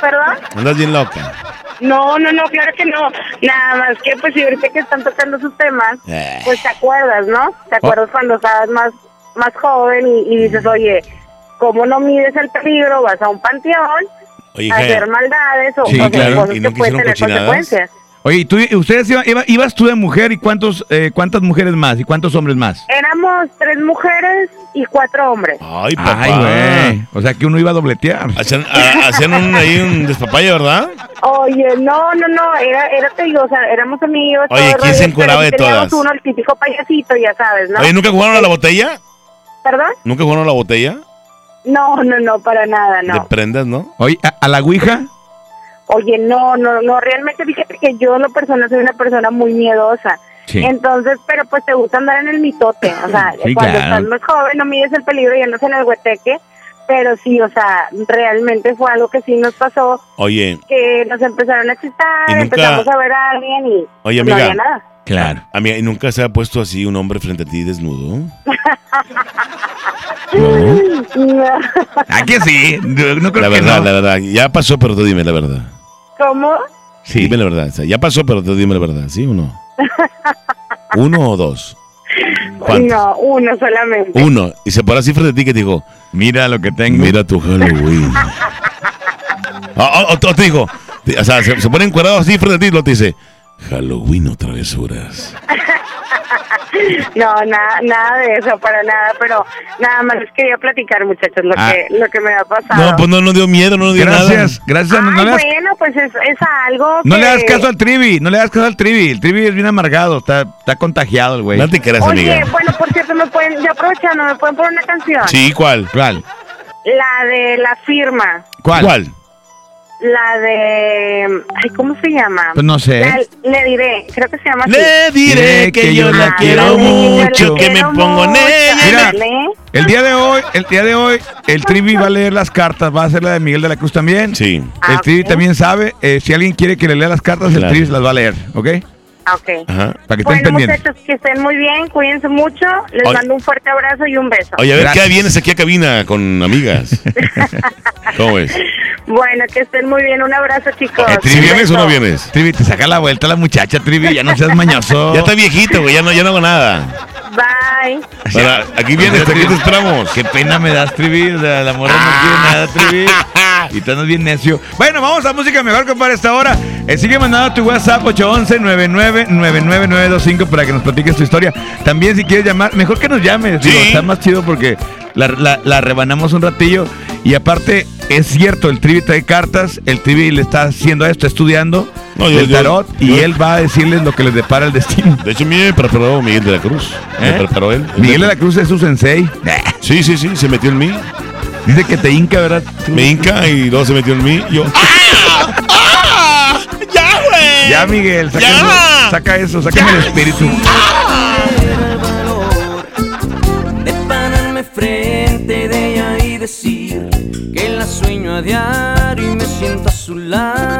¿Perdón? Andas bien loca. No, no, no, claro que no. Nada más que, pues, si ahorita que están tocando sus temas, Eh. pues te acuerdas, ¿no? Te acuerdas cuando estabas más, más joven y, y dices, oye, ¿cómo no mides el peligro? Vas a un panteón Oye, hacer maldades o, Sí, hacer claro. cosas ¿Y que nunca pueden hicieron tener cochinadas? consecuencias. Oye, ¿y tú, ustedes iba- iba- ibas tú de mujer y cuántos, eh, cuántas mujeres más y cuántos hombres más? Éramos tres mujeres y cuatro hombres. Ay, papá. Ay, güey. O sea que uno iba a dobletear. Hacían, a- hacían un, ahí un despapalle, ¿verdad? Oye, no, no, no, era, era, te digo, o sea, éramos amigos. Oye, ¿quién se encueraba de todas? uno, el típico payasito, ya sabes, ¿no? Oye, ¿nunca jugaron a la botella? ¿Perdón? ¿Nunca jugaron a la botella? No, no, no, para nada, De no. prendas, ¿no? Oye, ¿a, a la Ouija? Oye, no, no, no, realmente fíjate que yo en lo personal soy una persona muy miedosa. Sí. Entonces, pero pues te gusta andar en el mitote, o sea, Sí, cuando claro. estás más joven no mides el peligro y andas en el hueteque, pero sí, o sea, realmente fue algo que sí nos pasó, Oye, que nos empezaron a ¿Y chistar, nunca- empezamos a ver a alguien y Oye, no amiga. había nada. Claro. amiga, ¿y nunca se ha puesto así un hombre frente a ti desnudo? No. ¿A que sí? No, no creo La que verdad, no. la verdad. Ya pasó, pero tú dime la verdad. ¿Cómo? Sí. Dime la verdad. o sea, ya pasó, pero tú dime la verdad. ¿Sí o no? ¿Uno o dos? ¿Cuántos? No, uno solamente. Uno. Y se pone así frente a ti que te dijo, mira lo que tengo. Mira tu Halloween. Ah, O, o- o te dijo, o sea, se, se pone encuadrado así frente a ti y lo te dice, Halloween o travesuras. No, nada, nada de eso, para nada, pero nada más les quería platicar, muchachos, lo, Ah. que, lo que me ha pasado. No, pues no, no dio miedo, no dio Gracias, nada. gracias. No, bueno, pues es, es algo no que... le das caso al trivi, no le das caso al trivi. El trivi es bien amargado, está, está contagiado el güey. No te creas, Oye, amiga. bueno, por cierto, me pueden, ya aprovechando, me pueden poner una canción. Sí, ¿cuál? ¿Cuál? La de la firma. ¿Cuál? ¿Cuál? La de... Ay, ¿cómo se llama? Pues no sé. La- le diré, creo que se llama así. Le diré que yo la quiero mucho, que me pongo en ella. Mira, el día de hoy, el día de hoy, el trivi va a leer las cartas, va a hacer la de Miguel de la Cruz también. Sí. El Ah, trivi también sabe, eh, si alguien quiere que le lea las cartas, el trivi las va a leer, ¿ok? Ah, Ok. Ajá. Para que estén Bueno, pendientes. muchachos, que estén muy bien, cuídense mucho. Les Oye. mando un fuerte abrazo y un beso. Oye, a ver, Gracias. ¿qué vienes aquí a cabina con amigas? ¿Cómo es? Bueno, que estén muy bien. Un abrazo, chicos. Eh, ¿Si Un vienes o no vienes? Trivi, te saca la vuelta la muchacha, Trivi, ya no seas mañoso. Ya está viejito, güey, ya no, ya no hago nada. Bye. Aquí vienes, aquí te esperamos. Qué pena me das, Trivi. La, la morra no quiere nada, Trivi. Y tú andas bien necio. Bueno, vamos a música mejor que para esta hora. Eh, sigue mandando tu WhatsApp 811-999925 para que nos platiques tu historia. También si quieres llamar, mejor que nos llames. digo, está más chido porque la, la- la rebanamos un ratillo. Y aparte, es cierto, el Trivi trae cartas. El Trivi le está haciendo esto, estudiando No, yo- el yo- tarot. y él va a decirles lo que les depara el destino. De hecho, me preparó Miguel de la Cruz. Me ¿Eh? preparó él. Miguel de la Cruz es su sensei. Sí, sí, sí, se metió en mí. Dice que te hinca, ¿verdad? Me hinca y luego se metió en mí. y Yo, ¡Ya, güey! Ya, Miguel, saca, ¡Ya! Eso, saca eso, saca el espíritu. de pararme frente de ella y decir que la sueño a diario y me siento a su lado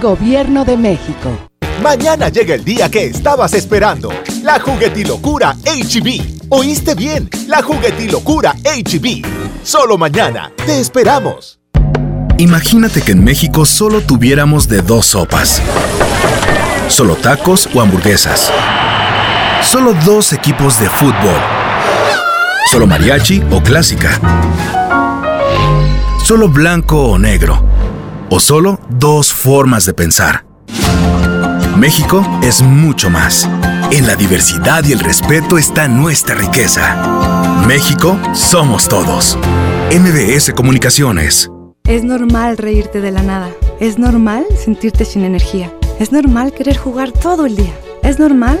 Gobierno de México. Mañana llega el día que estabas esperando. La juguetilocura HB. ¿Oíste bien? La juguetilocura HB. Solo mañana. Te esperamos. Imagínate que en México solo tuviéramos de dos sopas. Solo tacos o hamburguesas. Solo dos equipos de fútbol. Solo mariachi o clásica. Solo blanco o negro. O solo dos formas de pensar. México es mucho más. En la diversidad y el respeto está nuestra riqueza. México somos todos. MBS Comunicaciones. Es normal reírte de la nada. Es normal sentirte sin energía. Es normal querer jugar todo el día. Es normal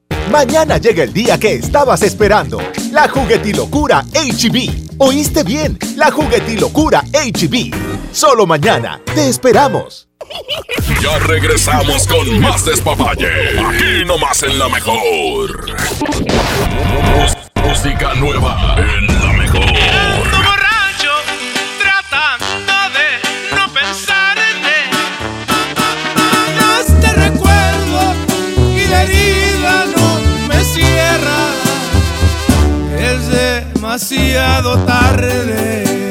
Mañana llega el día que estabas esperando. La juguetilocura HB. ¿Oíste bien? La juguetilocura HB. Solo mañana. Te esperamos. Ya regresamos con más despapalle. Aquí nomás en la mejor. Música nueva en la mejor. Demasiado tarde.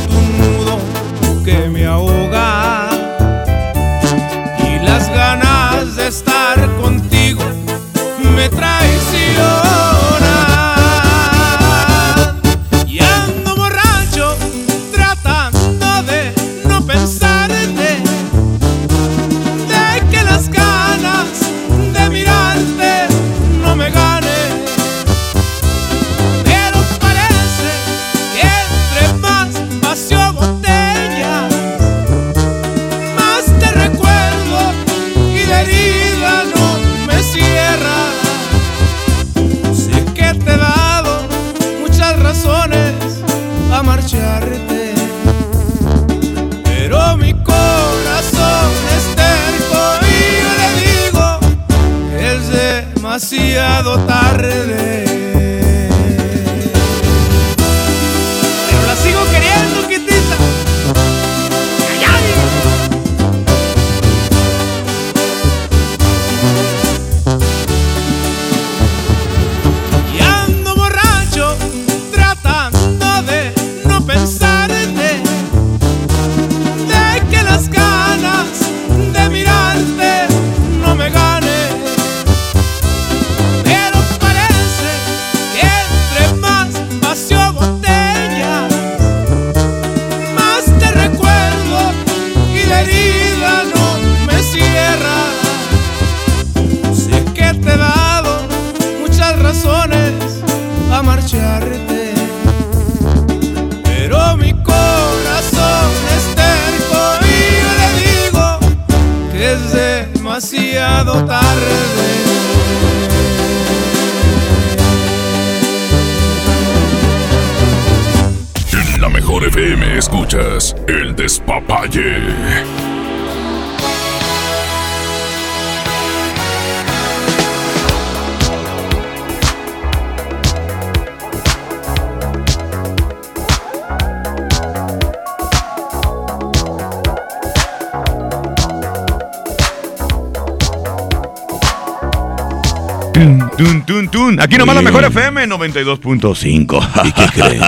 FM 92.5. ¿Y qué creen?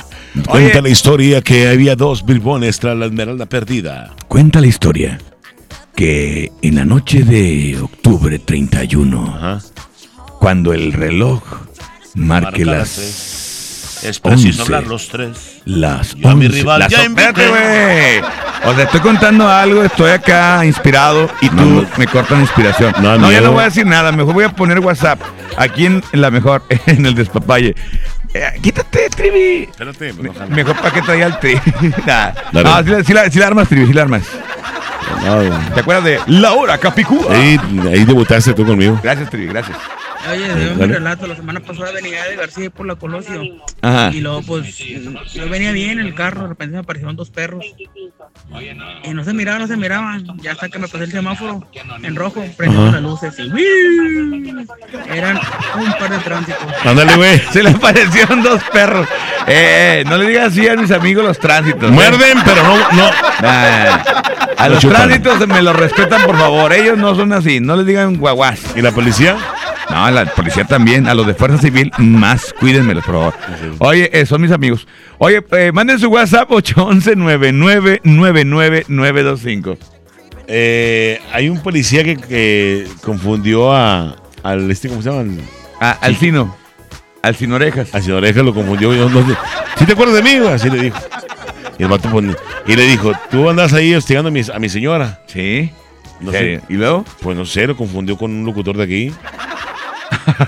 Cuenta la historia que había dos bribones tras la esmeralda perdida. Cuenta la historia que en la noche de octubre 31, cuando el reloj marque Marca las. Es preciso 11, hablar los tres. Las Yo a mi 11, rival las ya invité. güey. O sea, estoy contando algo, estoy acá inspirado y tú me cortas la inspiración. No, No, ya miedo. no voy a decir nada, mejor voy a poner WhatsApp aquí en, la mejor, en el despapalle. Eh, quítate, Trivi. Espérate, me enojan. Mejor para que traiga el Trivi. Nah. No, sí, la- sí la, armas, Trivi, sí la armas. ¿Te acuerdas de La Hora Capicúa? Ahí, ahí debutaste tú conmigo. Gracias, Trivi, gracias. Oye, de un relato, la semana pasada venía de García por la Colosio. Ajá. Y luego, pues, yo venía bien en el carro, de repente me aparecieron dos perros. Y no se miraban, no se miraban. Ya hasta que me pasé el semáforo en rojo, prendieron Ajá. las luces y ¡uy! Eran un par de tránsitos. Ándale, güey. Se le aparecieron dos perros. Eh, no le digas así a mis amigos los tránsitos. ¿eh? Muerden, pero no. no. Nah. A Lo los chupan. tránsitos me los respetan, por favor. Ellos no son así. No les digan guaguas. ¿Y la policía? No, la policía también. A los de Fuerza Civil, más. Cuídenmelos, por favor. Oye, eh, son mis amigos. Oye, eh, manden su WhatsApp 811-9999-925. Eh, hay un policía que, que confundió a, al este, ¿cómo se llama? Al, Ah, al Cino Orejas. Al Cino Orejas lo confundió. Yo no sé. ¿Sí te acuerdas de mí? Así le dijo. Y el vato pone- y le dijo, tú andas ahí hostigando a mi, a mi señora. Sí. No sé. ¿Y luego? Pues no sé, lo confundió con un locutor de aquí.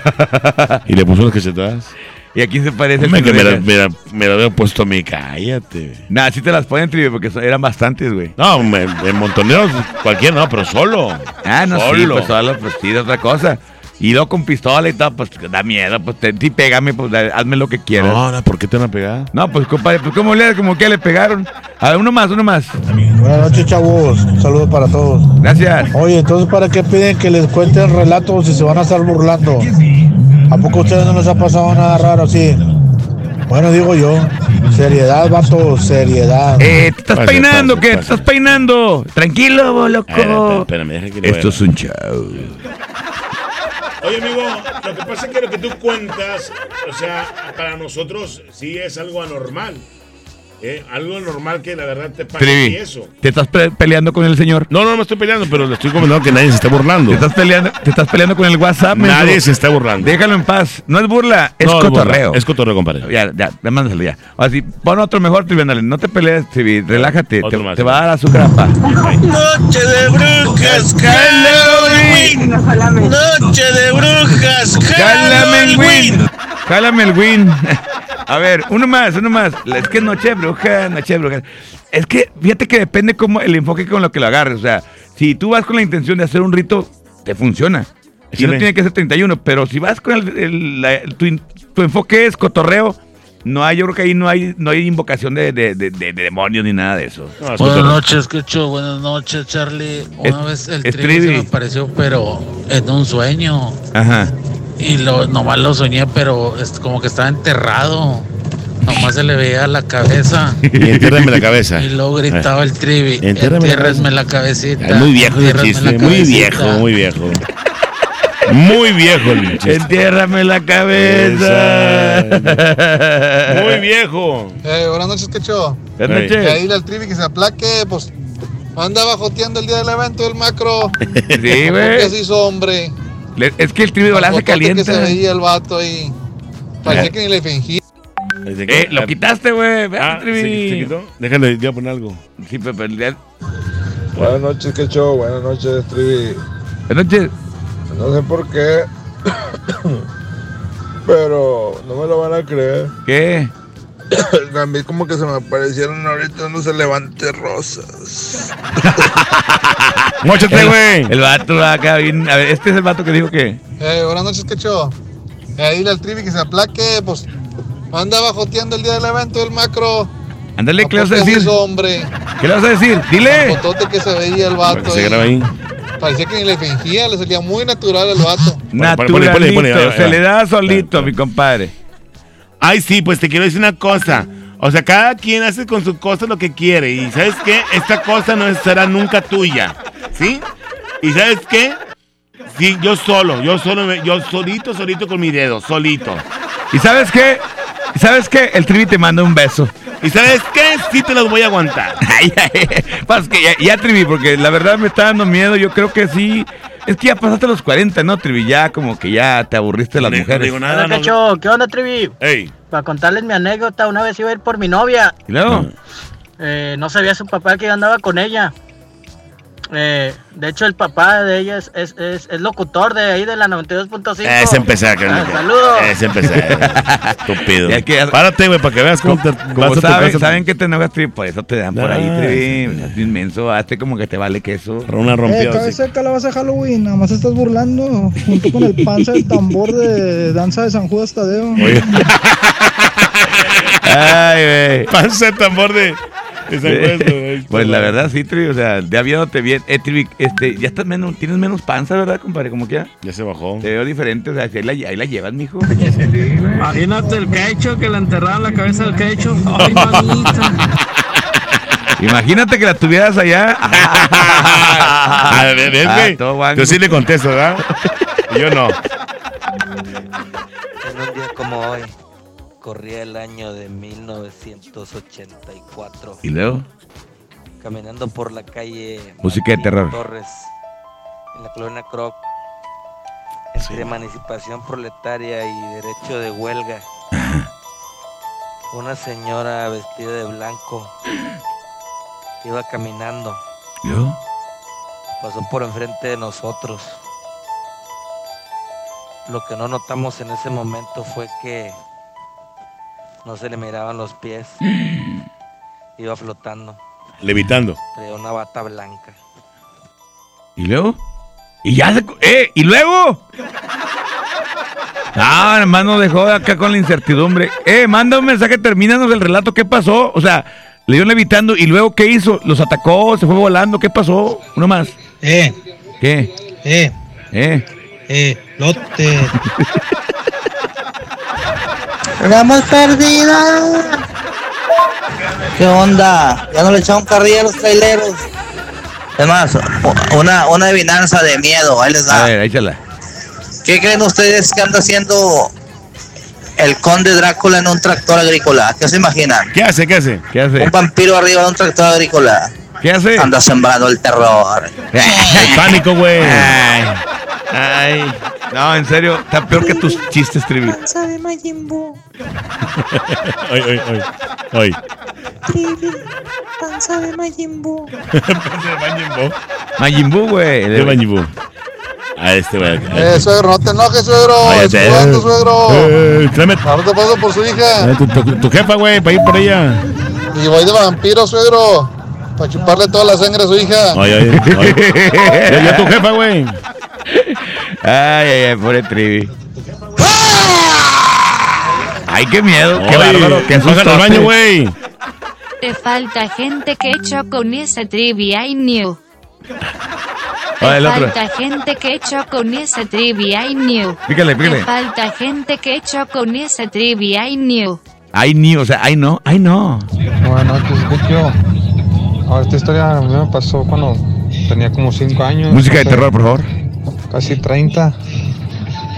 y le puso las cachetadas. ¿Y a quién se parece el que me, la, me, la, me la había puesto a mí, cállate. Nah, sí te las ponen, Trivi, porque eran bastantes, güey. No, me- en montoneros, cualquiera, no, pero solo. Ah, no, sí, Solo. pues solo, pues sí, de otra cosa. Y luego con pistola y todo, pues da miedo, pues te, sí, pégame, pues da- hazme lo que quieras. No, no, ¿por qué te van a pegar? No, pues compadre, pues como le, como que le pegaron. A ver, uno más, uno más. Buenas noches, chavos. Un saludo para todos. Gracias. Oye, entonces, ¿para qué piden que les cuenten relatos si se van a estar burlando? ¿A poco a ustedes no les ha pasado nada raro así? Bueno, digo yo. Seriedad, vato, seriedad. Eh, te estás peinando, ¿qué? Te estás peinando. Tranquilo, loco. Espérame, espérame, deja que lo Esto es un show. Oye, amigo, lo que pasa es que lo que tú cuentas, o sea, para nosotros sí es algo anormal. ¿eh? Algo normal que la verdad te pasa Trivi, y eso. ¿te estás pe- peleando con el señor? No, no me estoy peleando, pero le estoy comentando que nadie se está burlando. ¿Te estás peleando, te estás peleando con el WhatsApp? Nadie menso? se está burlando. Déjalo en paz. No es burla, es No, es cotorreo. es cotorreo, compadre. Ya, ya, ya, mándaselo ya. Así, pon otro mejor, Trivi, ándale. No te pelees, Trivi, relájate. Te, Otro más, te va a dar azúcar, papá. Noche de brujas, Halloween. Noche de brujas, Halloween. Jálame el win. A ver, uno más, uno más. Es que noche de bruja, noche de bruja. Es que fíjate que depende como el enfoque con lo que lo agarres. O sea, si tú vas con la intención de hacer un rito, te funciona. Si no tiene que ser 31, pero si vas con el, el- la- tu, tu enfoque es cotorreo, no hay, yo creo que ahí no hay, no hay invocación de, de- de- de- de demonios ni nada de eso. Buenas noches, Quecho. Buenas noches, Charlie. Una Es- vez el es trivi se me apareció, pero en un sueño. Ajá. y lo, nomás lo soñé, pero es como que estaba enterrado. Nomás se le veía la cabeza. Y entiérrame la cabeza. Y luego gritaba el trivi. Entiérrame la cabecita. Es muy viejo entiérrame chiste, muy cabecita". viejo, muy viejo. Muy viejo el chiste. Entiérrame la cabeza. Muy viejo. Eh, buenas noches, Quecho. Buenas noches. Que ahí el trivi que se aplaque, pues andaba joteando el día del evento del macro. Sí, güey. ¿Qué se hizo, hombre? Le- Es que el trivi la hace caliente. que se veía el vato ahí. Parecía que ni le fingía. Eh, lo quitaste, güey. Ve Ah, al trivi. ¿se- quitó? Déjale, voy a poner algo. Sí, pero, pero ya- Buenas noches, que show. Buenas noches, Trivi. Buenas noches. No sé por qué, pero no me lo van a creer. ¿Qué? A mí como que se me aparecieron ahorita unos elevantes rosas. Móchate, El- güey. El vato va acá bien. A ver, este es el vato que dijo que. Eh, buenas noches, Quecho. Que ahí el trivi que se aplaque, pues andaba joteando el día del evento del macro. Ándale, ¿qué le vas a ¿Qué se decir? hombre? ¿Qué le vas a decir? Dile. Fotote que se veía el vato se ahí. grabe ahí. Parecía que ni le fingía, le salía muy natural el vato. Naturalito. se le da solito, mi compadre. Ay, sí, pues te quiero decir una cosa. O sea, cada quien hace con su cosa lo que quiere. Y ¿sabes qué? Esta cosa no será nunca tuya. ¿Sí? ¿Y sabes qué? Sí, yo solo, yo solo, me- yo solito, solito con mi dedo, solito. ¿Y sabes qué? ¿Y ¿Sabes qué? El trivi te manda un beso. ¿Y sabes qué? Sí te los voy a aguantar. Ay, ay, pues que ya, ya, Trivi, porque la verdad me está dando miedo. Yo creo que sí. Es que ya pasaste los 40, ¿no, Trivi? Ya como que ya te aburriste de las No mujeres. digo nada, Hola, no. ¿qué onda, Trivi? Ey. Para contarles mi anécdota, una vez iba a ir por mi novia. ¿Y luego? Eh, no sabía su papá que andaba con ella. Eh, de hecho, el papá de ella es, es, es- es locutor de ahí de la 92.5. Es empezar, Ah, carnal. saludos. Es empezar. Estúpido. Ya que- Párate, güey, para que veas cómo te a tu saben, que te enojas, Trivi, por eso te dan por ahí, Ah, Trivi. Es inmenso, hazte como que te vale queso. Una Eh, cabeza de calabaza Halloween, nada más estás burlando junto con el panza del tambor de danza de San Judas Tadeo. Ay, güey. Panza de tambor de, Pues la verdad, sí, Trivi, o sea, ya viéndote bien. Eh, Trivi, este, ya estás menos, tienes menos panza, ¿verdad, compadre? Como que ya. Ya se bajó. Te veo diferente, o sea, ahí la, ahí la llevas, mijo. Imagínate el quecho que le enterraron la cabeza del quecho. Ay, mamita. Imagínate que la tuvieras allá. Ah, ¿ves, ves, Ah, güey? todo guango. Yo sí le contesto, ¿verdad? Yo no. En un día como hoy, corría el año de 1984. ¿Y luego? Caminando por la calle Música de terror. Torres, en la colonia Croc, entre emancipación proletaria y derecho de huelga. Una señora vestida de blanco iba caminando, ¿Yo? pasó por enfrente de nosotros. Lo que no notamos en ese momento fue que no se le miraban los pies. Iba flotando. Levitando. Traía una bata blanca. ¿Y luego? ¿Y ya se... ¡Eh! ¿Y luego? No, hermano, dejó acá con la incertidumbre. Eh, manda un mensaje, termínanos el relato. ¿Qué pasó? O sea, le dio levitando y luego, ¿qué hizo? ¿Los atacó? ¿Se fue volando? ¿Qué pasó? Uno más. Eh, ¿Qué? eh, ¿Eh? eh, lote. ¡Estamos perdida! ¿Qué onda? Ya no le echaron carrilla a los traileros. Es más, una, una adivinanza de miedo, ahí les A da. ver, échala. ¿Qué creen ustedes que anda haciendo el conde Drácula en un tractor agrícola? ¿Qué se imaginan? ¿Qué hace? ¿Qué hace? ¿Qué hace? Un vampiro arriba de un tractor agrícola. ¿Qué hace? Anda sembrando el terror. El pánico, güey. Ay. No, en serio, está peor que tus chistes, Trivi. Panza de Majin Buu. Ay, ay, ay. Ay. Trivi, panza de Majin Buu. Majin Buu, güey. De Majin Buu. A este, güey. Eh, suegro, no te enojes, suegro. Ay, Estoy te- jugando, suegro. Eh, tráeme- Ahora te paso por su hija. Eh, tu, tu- tu jefa, güey, para ir por ella. Y voy de vampiro, suegro. Para chuparle toda la sangre a su hija. Ay, ay, ay. Ya, ya tu jefa, güey. Ay, ay, ay, pobre Trivi. Ay, qué miedo, qué bárbaro, qué baja al baño, güey. Te falta gente que echó con esa trivia y new. El Te falta gente que echó con esa trivia I knew. Pícale, pícale. Te falta gente que echó con esa trivia I knew. Ay, ni, o sea, ay, no, ay, no. Buenas noches, Vecchio. A ver, esta historia a mí me pasó cuando tenía como 5 años. Música de terror, por favor. Casi 30.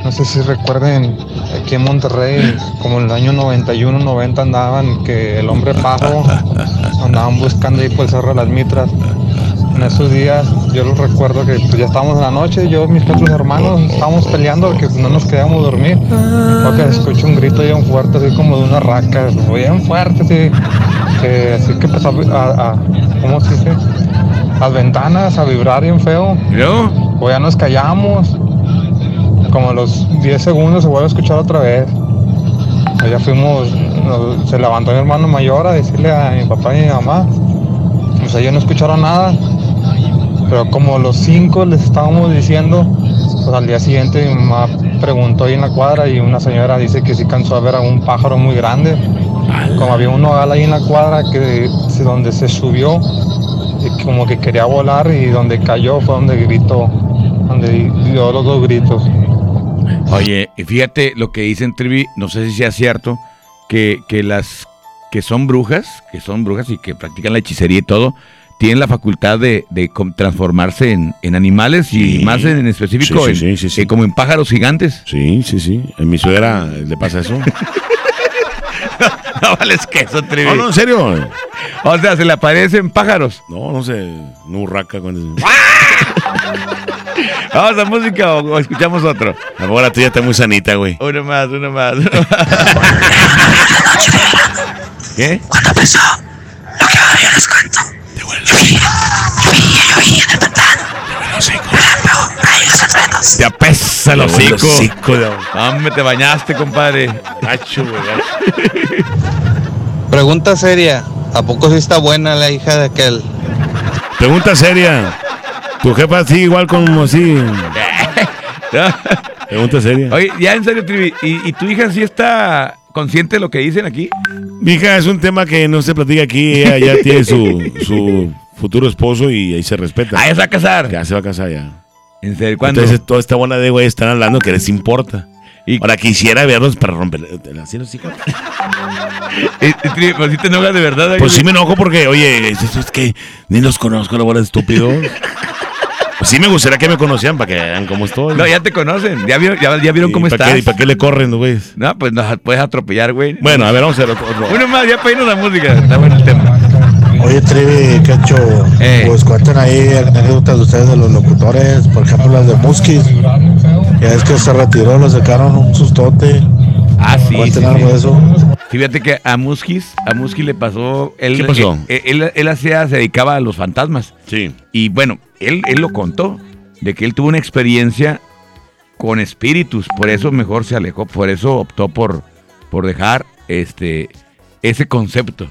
No sé si recuerden, aquí en Monterrey, como en el año 91, 90 andaban que el hombre pajo andaban buscando ahí por el Cerro de las Mitras. En esos días yo los recuerdo que pues, ya estábamos en la noche, yo mis cuatro hermanos estábamos peleando porque pues, no nos queríamos dormir. Porque escucho un grito bien fuerte, así como de una raca, bien fuerte, así que, así que a- a- ¿cómo se dice? Las ventanas a vibrar bien feo. O ya nos callamos. Como a los 10 segundos se vuelve a escuchar otra vez. Pues ya fuimos, nos- se levantó mi hermano mayor a decirle a mi papá y mi mamá. Pues ellos no escucharon nada. Pero como los cinco les estábamos diciendo, pues al día siguiente mi mamá preguntó ahí en la cuadra y una señora dice que sí cansó a ver a un pájaro muy grande. Como había un nogal ahí en la cuadra que donde se subió y como que quería volar y donde cayó fue donde gritó, donde dio los dos gritos. Oye, y fíjate lo que dicen Trivi, no sé si sea cierto, que, que las que son brujas, que son brujas y que practican la hechicería y todo, tienen la facultad de, de com- transformarse en, en animales y más en, en específico Sí, sí, en- sí, sí, sí. eh, como en pájaros gigantes. Sí, sí, sí. A mi suegra le pasa eso. no vales queso, Trivi. No, no, en serio. O sea, se le aparecen pájaros. No, no sé, una urraca cuando... Vamos a música o, o escuchamos otro. Ahora la tuya está muy sanita, güey. Uno más, uno más. uno más. ¿Qué? Cuando empezó, lo que ahora yo les cuento. Yo vi, yo vi, yo vi en el pantano. Volando, rayos en truenos. Te apesa Te huele el hocico. Hombre, te bañaste, compadre. Gacho, güey. Pregunta seria. ¿A poco sí está buena la hija de aquel? Pregunta seria. ¿Tu jefa sigue igual como así? Pregunta seria. Oye, ya en serio, Trivi, ¿y, y tu hija sí está consciente de lo que dicen aquí? Mi hija es un tema que no se platica aquí. Ella ya tiene su, su futuro esposo y ahí se respeta. Ah, ya se va a casar. Ya se va a casar ya. ¿En serio? ¿Cuándo? Entonces toda esta bola de güey están hablando que les importa. Ahora quisiera verlos para romper así los hijos. Eh, eh, pero si te enojas de verdad. Pues sí me enojo porque, oye, es, es que ni los conozco, la bola de estúpido. Pues sí me gustaría que me conocieran para que vean cómo estoy. No, ya te conocen. Ya vieron, ya, ya vieron cómo ¿Y para estás. qué- y para qué le corren, güey? No, pues nos puedes atropellar, güey. Bueno, a ver, vamos a ver otro. Uno más, ya para irnos la música. Está bueno el tema. Oye, Trivi, ¿qué hecho? Pues cuenten ahí anécdotas de ustedes de los locutores, por ejemplo, las de Muskis. Ya es que se retiró, le sacaron un sustote. Ah, sí. Cuenten sí, algo sí. de eso. Fíjate que a Muskis, a Muskis le pasó. Él, ¿Qué pasó? eh, Él, él, hacía, se dedicaba a los fantasmas. Sí. Y bueno, él, él lo contó, de que él tuvo una experiencia con espíritus, por eso mejor se alejó, por eso optó por, por dejar este ese concepto.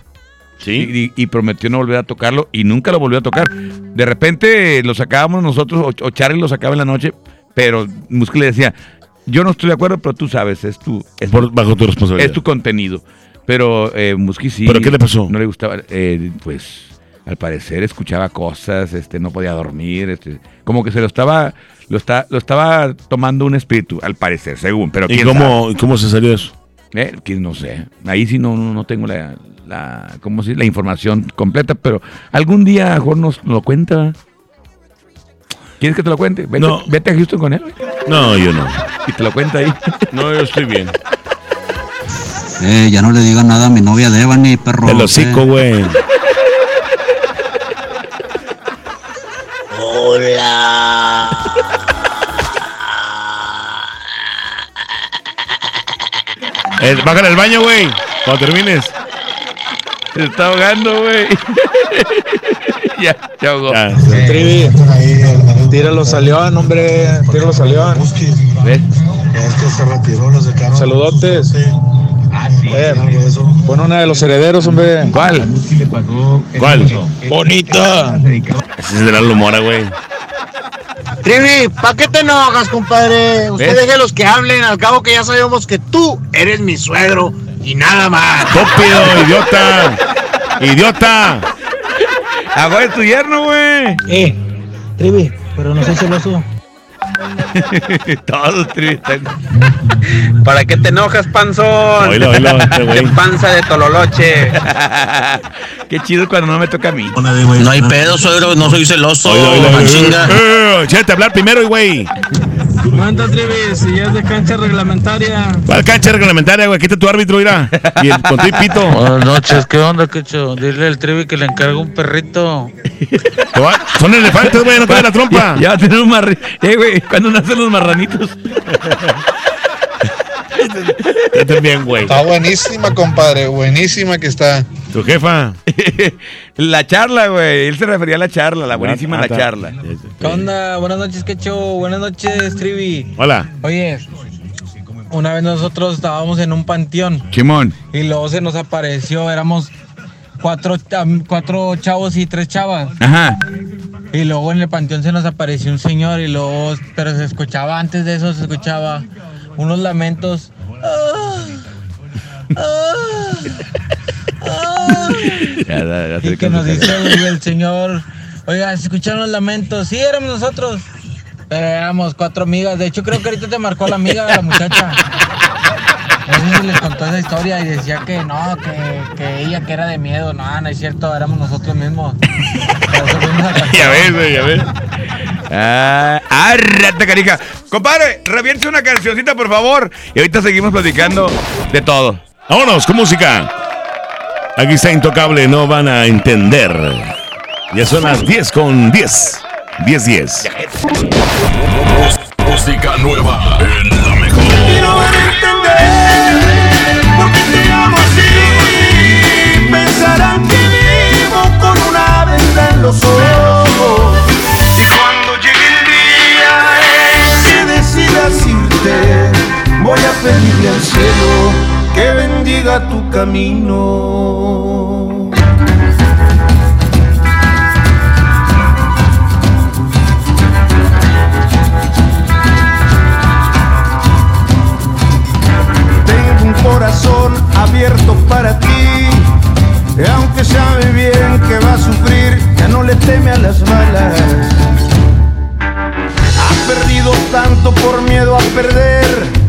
Sí. Y, y prometió no volver a tocarlo y nunca lo volvió a tocar. De repente lo sacábamos nosotros, o, Charlie lo sacaba en la noche, pero Muskis le decía, yo no estoy de acuerdo, pero tú sabes, es tu, es, Por- bajo tu responsabilidad. es tu contenido. Pero eh, Muski sí. ¿Pero qué le pasó? No le gustaba. eh, pues al parecer escuchaba cosas, este, no podía dormir, este, como que se lo estaba, lo está, lo estaba tomando un espíritu, al parecer, según. Pero ¿Y cómo, cómo se salió eso? Eh, que no sé. Ahí sí no, no, no tengo la, la, ¿cómo se dice? la información completa, pero algún día mejor nos lo cuenta. ¿Quieres que te lo cuente? Vete, No. vete a Houston con él. No, yo no. Y te lo cuenta ahí. No, yo estoy bien. Eh, ya no le digan nada a mi novia Devani, perro. El hocico, eh. güey. Hola. Eh, bájale al baño, güey. Cuando termines. Se está ahogando, güey. ya, se ahogó. Trivi, tíralo salió, hombre, tíralo salió. ¿Ves? Es que se retiró, le sacaron Saludotes. Eh, pon una de los herederos, hombre. ¿Cuál? ¿Cuál? Bonita. Ese es de Lalo Mora, güey. Trivi, ¿para qué te enojas, compadre? Usted ¿Ves? deje los que hablen, al cabo que ya sabemos que tú eres mi suegro y nada más. Estúpido, idiota. Idiota. Agua es tu yerno, güey. Eh, Trivi, pero no soy celoso. Todos Trivi, están- ¿Para qué te enojas, panzón? Oílo, oílo, este güey. Qué panza de tololoche. Qué chido cuando no me toca a mí. No hay pedo, suegro, no soy celoso. Ah, oílo. chinga. Eh, Échate a hablar primero, güey. Manda, Trivi, si ya es de cancha reglamentaria. ¿Cuál cancha reglamentaria, güey? Quita tu árbitro, mira. Y el, con tu y pito. Buenas noches, ¿qué onda, Quecho? Dile al Trivi que le encarga un perrito. Son elefantes, güey, no te la trompa. Ya, ya un marri... Eh, güey, ¿cuándo nacen los marranitos? Este bien, güey. Está buenísima, compadre. Buenísima que está. Tu jefa. La charla, güey. Él se refería a la charla, la buenísima Ah, la está. charla. ¿Qué onda? Buenas noches, Quecho. Buenas noches, Trivi. Hola. Oye, una vez nosotros estábamos en un panteón Chimón. y luego se nos apareció, éramos cuatro, cuatro chavos y tres chavas. Ajá. Y luego en el panteón se nos apareció un señor y luego, pero se escuchaba antes de eso, se escuchaba unos lamentos. Ya, ya, ya sé Y que nos dice el, señor, oiga, ¿se escucharon los lamentos? Sí, éramos nosotros. Pero éramos cuatro amigas. De hecho, creo que ahorita te marcó la amiga, la muchacha. Si les contó esa historia y decía que no, que, que ella que era de miedo. No, no es cierto, éramos nosotros mismos. A Ya ves, ya ves. Ah, rata carija. Compadre, revierte una cancioncita, por favor. Y ahorita seguimos platicando de todo. Vámonos con música. Aquí está Intocable, no van a entender. Ya son las 10 con 10. 10, 10. Música nueva en la mejor. Y no van a entender por qué te amo así. Pensarán que vivo con una venda en los ojos. Voy a pedirle al cielo que bendiga tu camino. Tengo un corazón abierto para ti. Y aunque sabe bien que va a sufrir, ya no le teme a las balas. Ha perdido tanto por miedo a perder.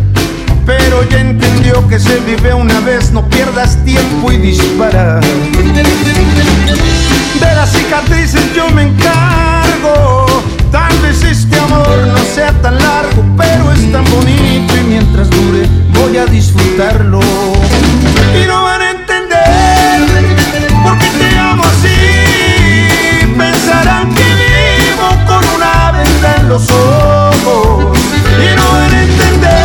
Pero ya entendió que se vive una vez, no pierdas tiempo y dispara. De las cicatrices yo me encargo. Tal vez este amor no sea tan largo, pero es tan bonito y mientras dure voy a disfrutarlo. Y no van a entender por qué te amo así. Pensarán que vivo con una venda en los ojos. Y no van a entender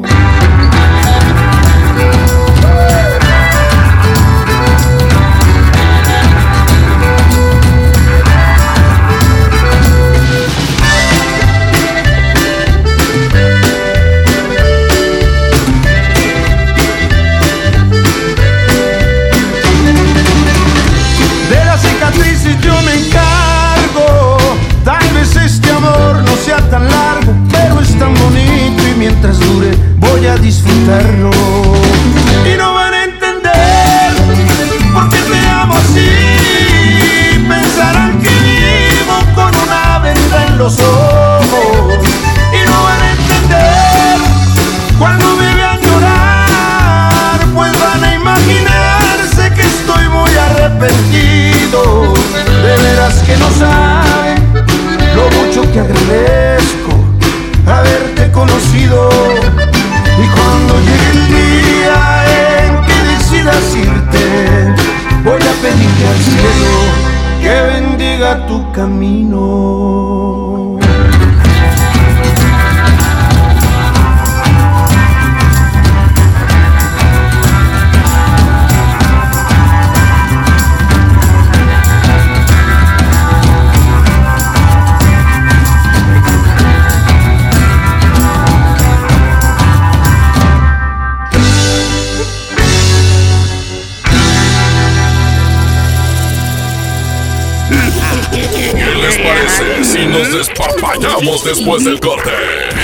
Después del corte?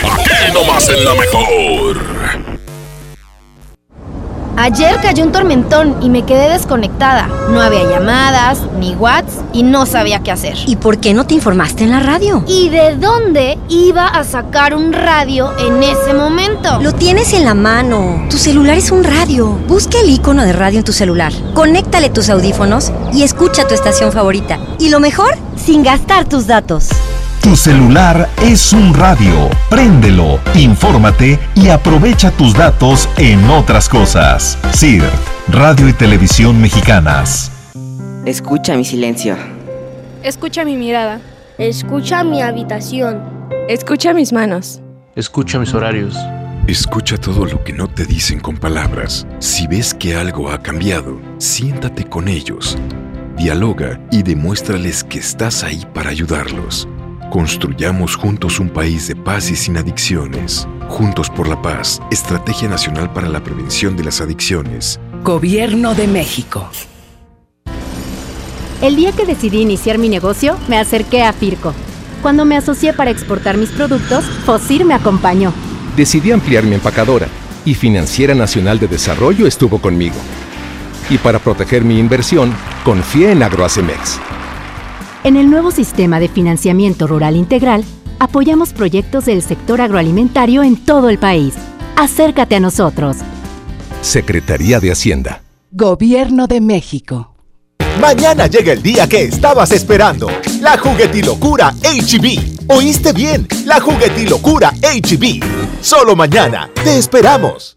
Aquí nomás en la mejor. Ayer cayó un tormentón y me quedé desconectada. No había llamadas, ni whats y no sabía qué hacer. ¿Y por qué no te informaste en la radio? ¿Y de dónde iba a sacar un radio en ese momento? Lo tienes en la mano. Tu celular es un radio. Busca el icono de radio en tu celular. Conéctale tus audífonos y escucha tu estación favorita. Y lo mejor, sin gastar tus datos. Tu celular es un radio. Préndelo, infórmate y aprovecha tus datos en otras cosas. CIRT, Radio y Televisión Mexicanas. Escucha mi silencio. Escucha mi mirada. Escucha mi habitación. Escucha mis manos. Escucha mis horarios. Escucha todo lo que no te dicen con palabras. Si ves que algo ha cambiado, siéntate con ellos. Dialoga y demuéstrales que estás ahí para ayudarlos. Construyamos juntos un país de paz y sin adicciones. Juntos por la paz, Estrategia Nacional para la Prevención de las Adicciones. Gobierno de México. El día que decidí iniciar mi negocio, me acerqué a Firco. Cuando me asocié para exportar mis productos, Fosir me acompañó. Decidí ampliar mi empacadora y Financiera Nacional de Desarrollo estuvo conmigo. Y para proteger mi inversión, confié en Agroacemex. En el nuevo sistema de financiamiento rural integral, apoyamos proyectos del sector agroalimentario en todo el país. Acércate a nosotros. Secretaría de Hacienda. Gobierno de México. Mañana llega el día que estabas esperando. La juguetilocura HB. ¿Oíste bien? La juguetilocura HB. Solo mañana. Te esperamos.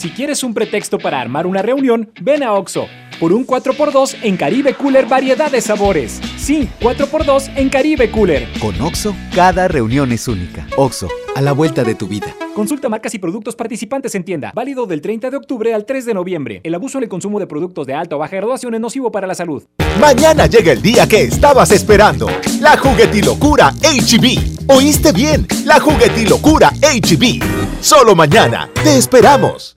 Si quieres un pretexto para armar una reunión, ven a Oxo. Por un 4x2 en Caribe Cooler variedad de sabores. Sí, 4x2 en Caribe Cooler. Con Oxo, cada reunión es única. Oxo, a la vuelta de tu vida. Consulta marcas y productos participantes en tienda. Válido del 30 de octubre al 3 de noviembre. El abuso en el consumo de productos de alta o baja graduación es nocivo para la salud. Mañana llega el día que estabas esperando. La juguetilocura HB. ¿Oíste bien? La juguetilocura HB. Solo mañana. Te esperamos.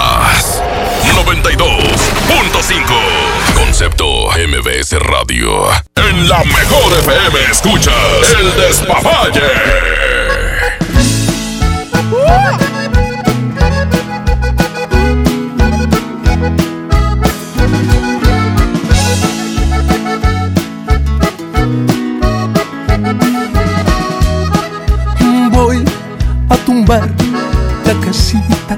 92.5. Concepto MBS Radio. En la mejor FM escuchas el despapalle. Voy a tumbar la casita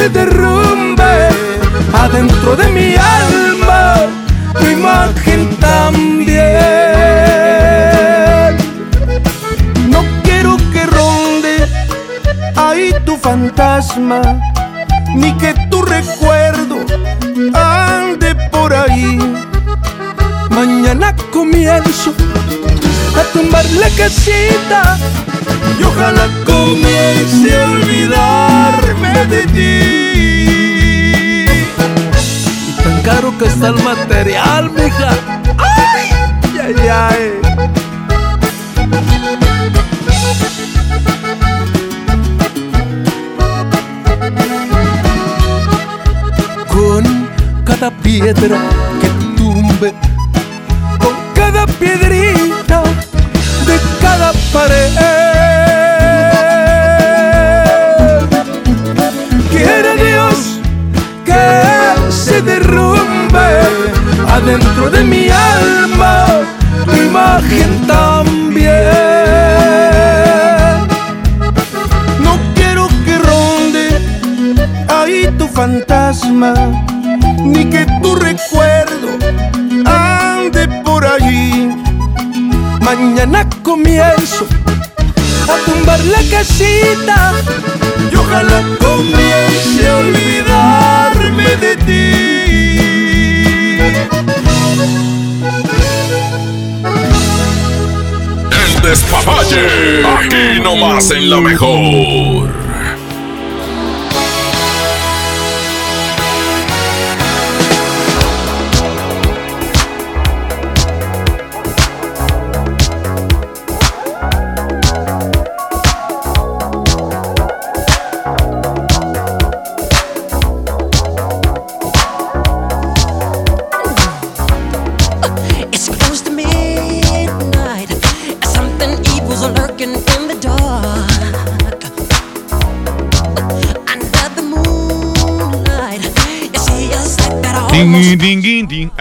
Se derrumbe adentro de mi alma tu imagen también. No quiero que ronde ahí tu fantasma, ni que tu recuerdo ande por ahí. Mañana comienzo a tumbar la casita y ojalá comience a olvidarme de ti. Y tan caro que está el material, mija. ¡Ay! ¡Ay, ay! Con cada piedra que tumbe, con cada piedrita de cada pared. Adentro de mi alma tu imagen también. No quiero que ronde ahí tu fantasma, ni que tu recuerdo ande por allí. Mañana comienzo a tumbar la casita y ojalá comience a olvidarme El despapalle. Aquí nomás en la mejor.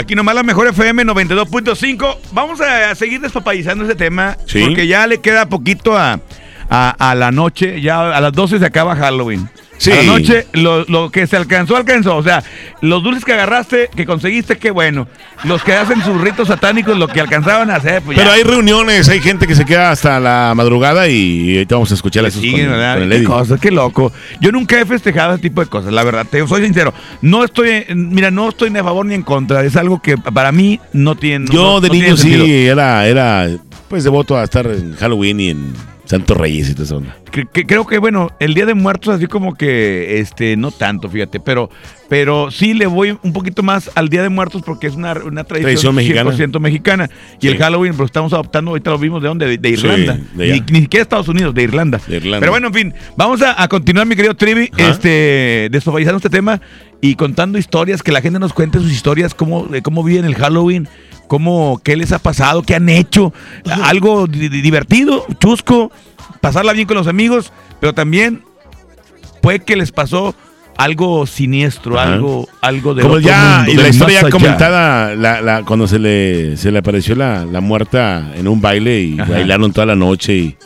Aquí nomás la mejor FM 92.5. Vamos a seguir despapayizando ese tema. Sí. Porque ya le queda poquito a, a, a la noche. Ya a las 12 se acaba Halloween. Sí. A la noche, lo, lo que se alcanzó, alcanzó. O sea, los dulces que agarraste, que conseguiste, qué bueno. Los que hacen sus ritos satánicos, lo que alcanzaban a hacer, pues ya. Pero hay reuniones, hay gente que se queda hasta la madrugada y ahorita vamos a escuchar con el Qué cosa, qué loco. Yo nunca he festejado ese tipo de cosas, la verdad. Te soy sincero. No estoy, mira, no estoy ni a favor ni en contra. Es algo que para mí no tiene. Yo no- de no niño sí sentido. era, era pues devoto a estar en Halloween y en Santos Reyes y eso. Que- que creo que bueno, el Día de Muertos así como que este no tanto, fíjate, pero pero sí le voy un poquito más al Día de Muertos porque es una, una Tradición tradición, mexicana. 100% mexicana y el Halloween pues estamos adoptando, ahorita lo vimos de dónde, de, de Sí, Irlanda. de allá. ni, ni siquiera Estados Unidos, de Irlanda. Irlanda. Pero bueno, en fin, vamos a, a continuar mi querido Trivi, Ajá. este destofalizando este tema y contando historias, que la gente nos cuente sus historias, cómo, de cómo viven el Halloween. Cómo, ¿Qué les ha pasado? ¿Qué han hecho? Algo di- di- divertido, chusco, pasarla bien con los amigos, pero también puede que les pasó algo siniestro, Ajá. algo, algo de Como otro ya, mundo, y la historia ya comentada, la, la- cuando se le, se le apareció la, la muerta en un baile y Ajá. bailaron toda la noche y,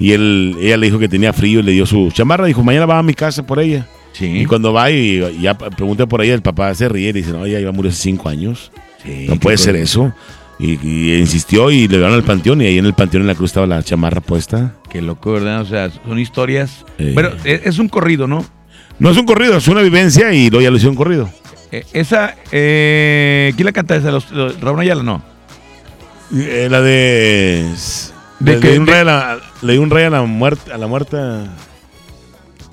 y él, ella le dijo que tenía frío y le dio su chamarra, dijo, mañana va a mi casa por ella. Y cuando va y, y ya pregunta por ella, el papá se ríe y dice, no, ella iba a morir hace cinco años. No puede ser eso. Y, y insistió y le llevaron al panteón y ahí en el panteón en la cruz estaba la chamarra puesta. Qué loco, ¿verdad? O sea, son historias. Eh. Pero es, un corrido, ¿no? No es un corrido, es una vivencia y luego ya lo hicieron corrido. Eh, esa, eh, ¿quién la canta esa? Los, los- Raúl Ayala, no. Eh, la de. ¿De le, qué? di un De- rey a la, le di un rey a la muerta. A la muerta.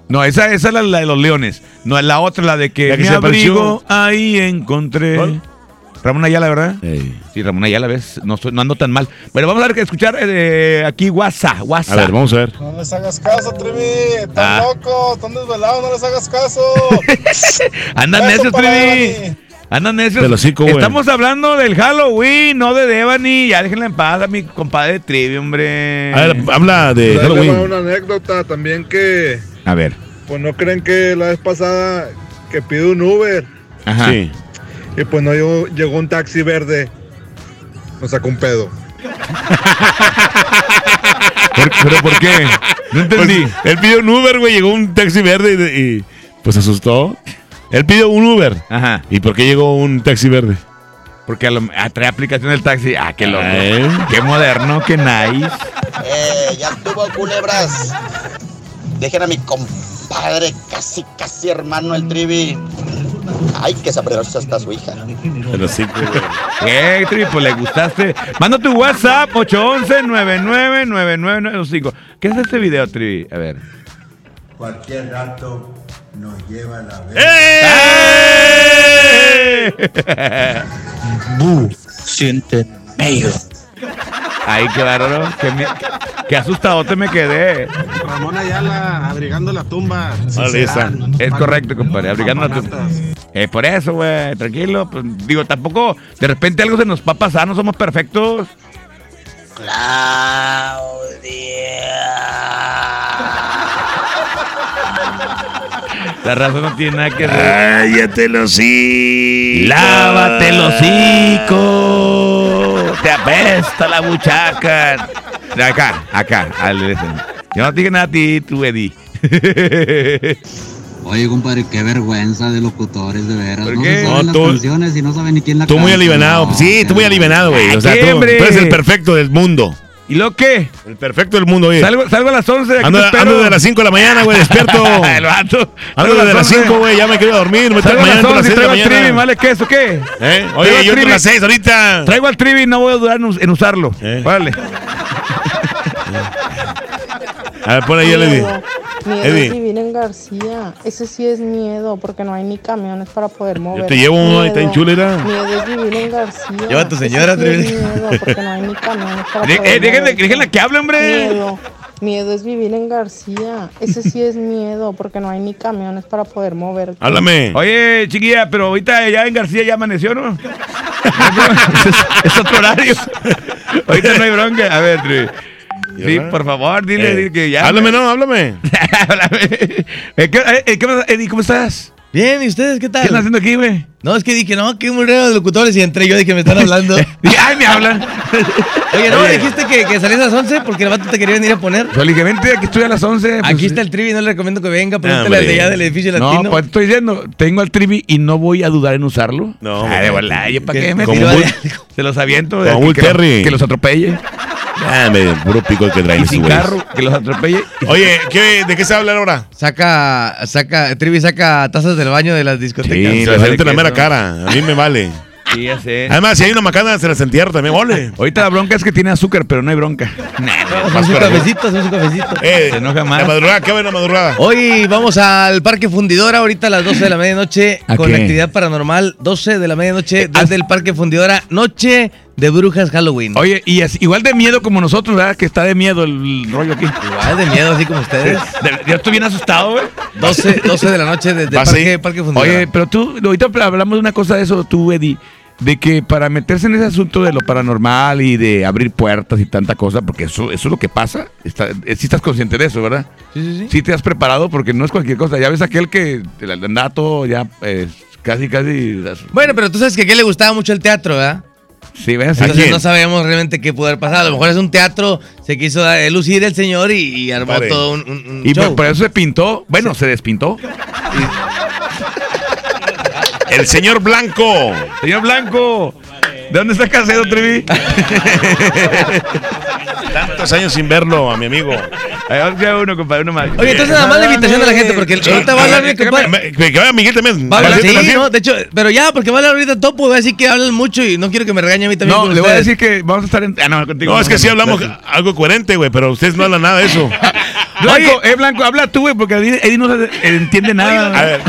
No, esa, esa es la, la de los leones. No, es la otra, la de que, La que se abrigo, ahí encontré. ¿Cuál? Ramón Ayala, ¿verdad? Sí, Ramón Ayala, ¿ves? No, soy- no ando tan mal. Bueno, vamos a ver que escuchar eh, aquí WhatsApp. WhatsApp. A ver, vamos a ver. No les hagas caso, Trevi. Están Ah. locos, están desvelados, no les hagas caso. Andan necios. Devani. Andan necios. Güey. Estamos hablando del Halloween, no de Devani. Ya déjenla en paz a mi compadre Trivi, hombre. A ver, habla de va Halloween. una anécdota también que, A ver. pues no creen que la vez pasada que pide un Uber. Ajá. Sí. Y pues no llegó, llegó un taxi verde. Nos sacó un pedo. ¿Por- ¿Pero por qué? No entendí. él pidió un Uber, güey. Llegó un taxi verde y, y, pues asustó. Él pidió un Uber. Ajá. ¿Y por qué llegó un taxi verde? Porque a lo, ah, trae aplicación del taxi. Ah, qué loco. ¿Eh? Qué moderno, qué nice. Eh, ya estuvo culebras. Dejen a mi compadre, casi, casi hermano el trivi. Ay, que sabrosa está su hija. Pero sí. ¿Qué, Trivi? Pues le gustaste. Manda tu WhatsApp 811-999995. ¿Qué es este video, Trivi? A ver. Cualquier rato nos lleva la ¡Eh! Bu, siente medio. Ay, qué bárbaro. Qué, mi- qué asustado te me quedé. Ramón Ayala, abrigando la tumba. Es no- correcto, compadre. Abrigando la Papanatas. Eh, por eso, güey, tranquilo. Pues, digo, tampoco de repente algo se nos va a pasar, no somos perfectos. La razón no tiene nada que ver. ¡Cállate los hocico! ¡Lávate el hocico! ¡Te apesta la buchaca! Acá, acá, al Yo no te dije nada a ti, tú, Eddie. Oye, compadre, qué vergüenza de locutores, de veras. ¿Por no se saben No, las tú- canciones y no saben ni quién la Tú muy alivianado. No, sí, tú muy alivianado, güey. O sea, tú, tú eres el perfecto del mundo. ¿Y lo qué? El perfecto del mundo, oye. Salgo, salgo a las 11 de aquí Ando, te espero. ando desde las 5 de la mañana, güey, despierto. El vato. Ando desde las 11. 5, güey, ya me quiero dormir. Me Salgo a mañana las entro a las 11 y 6 de traigo la al trivi, mañana. ¿vale? ¿Qué eso qué? ¿Eh? Traigo Oye, al yo entro a las 6 ahorita. Traigo al trivi y no voy a dudar en, us- en usarlo. Eh. Vale. A ver, pon ahí el Eddie. Miedo vivir en García. Ese sí es miedo porque no hay ni camiones para poder mover. te llevo uno, ahí está en Miedo. chulera. Miedo es vivir en García. Lleva a tu Ese señora, sí es Trevi. miedo porque no hay ni camiones para De- poder eh, déjenle, que hable, hombre. Miedo. Miedo es vivir en García. Ese sí es miedo porque no hay ni camiones para poder mover. Háblame. Oye, chiquilla, pero ahorita ya en García ya amaneció, ¿no? es, es otro horario. ahorita no hay bronca. A ver, Trivi. Sí, por favor, dile, Eh, dile que ya. Háblame, no, háblame. Háblame. Eh, ¿qué, eh, ¿qué pasa, Eddie? ¿Cómo estás? Bien, ¿y ustedes qué tal? ¿Qué están haciendo aquí, güey? No, es que dije, no, que murieron los locutores y entré yo, dije, me están hablando. Ay, me hablan. Oye, no, Oye. dijiste que, que salías a las 11 porque el vato te quería venir a poner. Yo le dije, vente, aquí estoy a las 11. pues, Aquí está el trivi, no le recomiendo que venga, pregúntale Hombre. al de allá del edificio latino. No, pues estoy diciendo, tengo al trivi y no voy a dudar en usarlo. No, Ah, de verdad, ¿yo para qué me tiro de- Se los aviento. como de- que, Terry. que los atropelle. Ah, me puro pico el que traen güeyes. carro, que los atropelle. Oye, ¿qué, ¿de qué se habla ahora? Saca, saca, Trivi saca tazas del baño de las discotecas. Sí, Se la vale gente en la mera cara. A mí me vale. Sí, ya sé. Además, si hay una macana, se las entierro también. ¡Ole! Ahorita la bronca es que tiene azúcar, pero no hay bronca. Haz un cafecito, haz un cafecito. Eh, Se enoja más. La madrugada, ¿qué va en la madrugada? Hoy vamos al Parque Fundidora, ahorita a las 12 de la medianoche, ¿A con qué? actividad paranormal, 12 de la medianoche, desde el Parque Fundidora, noche de brujas Halloween. Oye, y es igual de miedo como nosotros, ¿verdad? Que está de miedo el rollo aquí. Igual de miedo, así como ustedes. De- Yo estoy bien asustado, güey. 12, 12 de la noche desde el ¿Vas Parque? Parque. Oye, pero tú, ahorita hablamos de una cosa de eso, tú, Eddie, de que para meterse en ese asunto de lo paranormal y de abrir puertas y tanta cosa, porque eso, eso es lo que pasa, está, eh, sí estás consciente de eso, ¿verdad? Sí, sí, sí. Sí te has preparado porque no es cualquier cosa. Ya ves aquel que te anda todo ya eh, casi, casi... Bueno, pero tú sabes que a qué le gustaba mucho el teatro, ¿verdad? Sí, ves. Entonces no sabíamos realmente qué poder pasar. A lo mejor es un teatro, se quiso dar- eh, lucir el señor y, y armó todo un, un- un Y show. por, por eso se pintó, bueno, se despintó. El señor Blanco. Señor Blanco, ¿de dónde está Casero, Trevi? Tantos años sin verlo a mi amigo. Ahí vamos a uno, compadre, uno más. Oye, entonces nada más la invitación a la gente, porque ahorita va a hablar mi compadre. Que, vaya Miguel también. Va a hablar, de sí, no, de hecho, pero ya, porque va a hablar ahorita Topo, va a decir que hablan mucho y no quiero que me regañe a mí también. No, le voy a decir que vamos a estar en. Ah, no, contigo. No, es que sí hablamos algo coherente, güey, pero ustedes no hablan nada de eso. Blanco, eh, Blanco, habla tú, güey, porque Eddie, Eddie no se- entiende nada. A ver,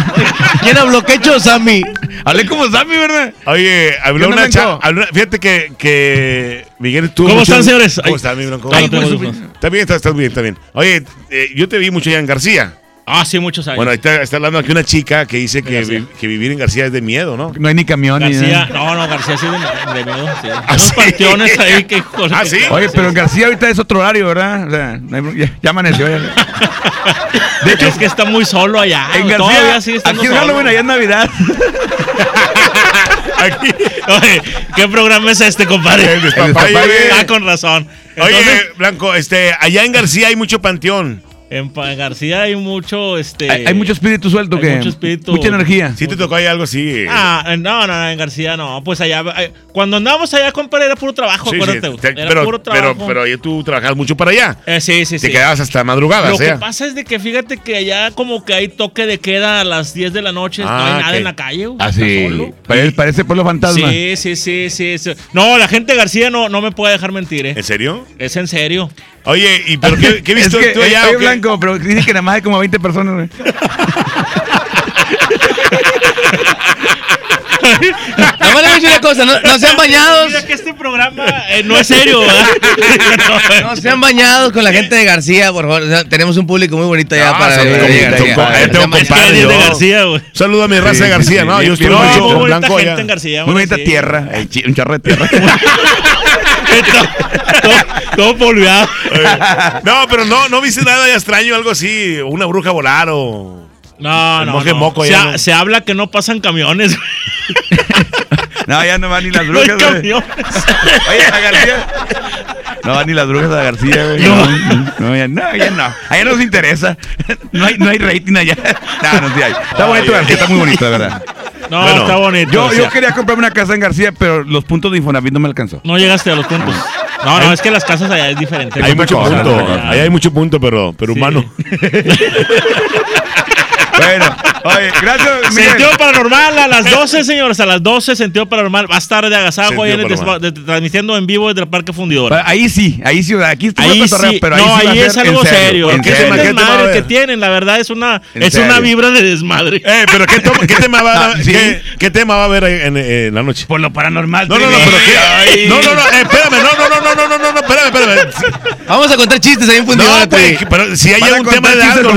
¿Quién habló? ¿Qué hecho, Sammy? Hablé como Sammy, ¿verdad? oye, habló ¿Qué onda, una chava. Fíjate que, que Miguel estuvo. ¿Cómo mucho- están, señores? ¿Cómo Ay. estás, mi Blanco? Ay, Ay, pues, pues, pues. Está bien, estás bien, está bien. Oye, eh, yo te vi mucho allá en García. Ah, sí, muchos años. Bueno, ahí está, está hablando aquí una chica que dice que, vi- que vivir en García es de miedo, ¿no? No hay ni camión ni García, nada. no, no, García sí de, de miedo. Sí. Hay unos panteones ahí que. ¿Ah, sí? Oye, pero en García ahorita es otro horario, ¿verdad? O sea, no hay- ya, ya amaneció. ya. De hecho, es que está muy solo allá. En García, Todavía sigue estando aquí es. Halloween, allá es Navidad. Oye, ¿qué programa es este, compadre? El. Ah, con razón. Oye, Blanco, este, allá en García hay mucho panteón. En García hay mucho, este... Hay, hay mucho espíritu suelto hay que. mucho espíritu. Mucha energía. Sí te tocó ahí algo así. Ah, no, no, no, en García no. Pues allá, eh, cuando andábamos allá, compadre, era puro trabajo, Sí, sí, acuérdate. güey. te- era pero, puro pero, trabajo. pero ahí tú trabajabas mucho para allá. Eh, sí, sí, Te sí. quedabas hasta madrugadas, Lo que pasa es de que fíjate que allá como que hay toque de queda a las 10 de la noche, no Ah, hay nada ok. en la calle. güey, Ah, sí. solo. Parece, parece pueblo fantasma. Sí, sí, sí, sí, sí. No, la gente de García no, no me puede dejar mentir, ¿eh? ¿En serio? Es en serio. Oye, ¿y pero qué, qué Es viste que, tú allá? oye, o qué? Blanco, pero dicen que nada más hay como 20 personas, güey. Nada más le voy a decir una cosa, no, no sean bañados. Mira que este programa eh, no es serio, ¿verdad? No sean bañados con la gente de García, por favor. O sea, tenemos un público muy bonito allá Ah, para son de como- García. son como- tengo Es de yo. García, güey. Saludo a mi raza Sí, de García, sí, ¿no? sí. Yo No, mucho muy con bonita Blanco gente allá. en García. Muy güey, bonita sí. tierra. eh, un charro de tierra. todo, polveado. No, pero no, no viste nada ya extraño, algo así, una bruja volar o... No, no, no. moco se, ha- no. se habla que no pasan camiones. No, ya no van ni las no brujas. Oye, a García. No van ni las brujas a García, güey. No, no, ya no. Ya no. Allá no nos interesa. No hay, no hay rating allá. No, no, sí hay. Está bonito García, está muy bonito, la verdad. No, Bueno, está bonito. Yo, o sea, yo quería comprarme una casa en García, pero los puntos de Infonavit no me alcanzó. No llegaste a los puntos. No, no, es que las casas allá es diferente. Hay mucho cosa, punto, ahí hay mucho punto, pero, pero Sí. humano. Bueno, oye, gracias, Miguel. Sentido paranormal a las 12, señores. A las 12, sentido paranormal. Va a estar de agasajo ahí en el transmitiendo en vivo desde el Parque Fundidora. Ahí sí, ahí sí, aquí está Ahí sí, pero no, ahí, sí va a ahí es algo serio. Es un ¿Qué va a desmadre que tienen, la verdad, es una, es una vibra de desmadre. Eh, pero ¿qué, to- qué tema va a Ah, sí. ¿qué, qué tema va a haber en, en la noche? Por lo paranormal. No, no, no, pero ¿qué? No, no, no, eh, espérame, no, no, no, no, no, no, no, no, espérame, espérame. Vamos a contar chistes ahí en Fundidora, No, pues, pero si hay algún tema de algo,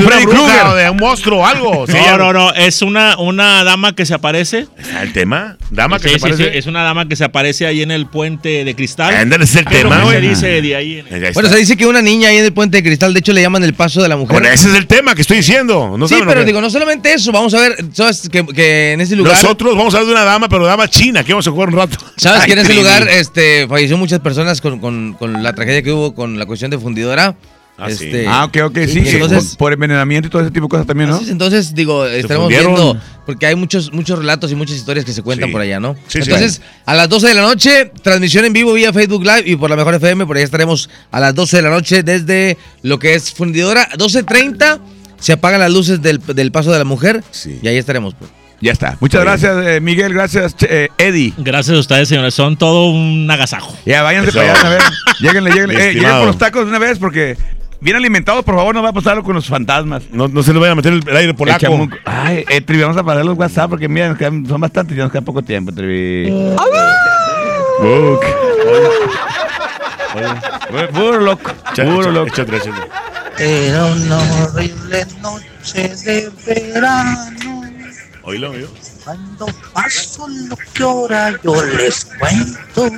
de un monstruo o algo. No, no, no. Es una, una dama que se aparece. ¿Está el tema? Dama que Sí, se sí, sí, parece. es una dama que se aparece ahí en el puente de cristal. Ándale, ese es el tema, ¿qué se güey. dice de ahí? en- ya Bueno, se dice que una niña ahí en el puente de cristal, de hecho le llaman el paso de la mujer. Bueno, ese es el tema que estoy diciendo. No sí, pero que- digo, no solamente eso, vamos a ver, sabes que, que en ese lugar, Nosotros vamos a hablar de una dama, pero dama china, que vamos a jugar un rato. sabes que en ese lugar este, falleció muchas personas con, con- con la tragedia que hubo con la cuestión de fundidora. Ah, sí. Este, Ah, ok, ok, sí. entonces- por, por envenenamiento y todo ese tipo de cosas también, ¿no? Entonces, digo, estaremos viendo, porque hay muchos, muchos relatos y muchas historias que se cuentan Sí. por allá, ¿no? Sí, sí. entonces, a las 12 de la noche, transmisión en vivo vía Facebook Live y por la Mejor FM, por allá estaremos a las 12 de la noche desde lo que es fundidora, 12.30, se apagan las luces del, del paso de la mujer Sí. y ahí estaremos. Pues. Ya está. Muchas gracias, eh, Miguel. Gracias, eh, Eddie. Gracias a ustedes, señores. Son todo un agasajo. Ya, váyanse Eso. para allá una vez. Lléguenle, lléguenle. Eh, lleguen por los tacos de una vez porque bien alimentados, por favor, no va a pasar algo con los fantasmas. No, no se le vaya a meter el, el aire polaco. Echamos- Ay, eh, Trivi, vamos a parar los WhatsApp porque mira, nos quedan- son bastantes y ya nos queda poco tiempo, Trivi. Book. Puro loco. Puro loco. échate, échate. Era una horrible noche de verano. Oílo, oílo. Cuando pasó lo que ahora yo les cuento.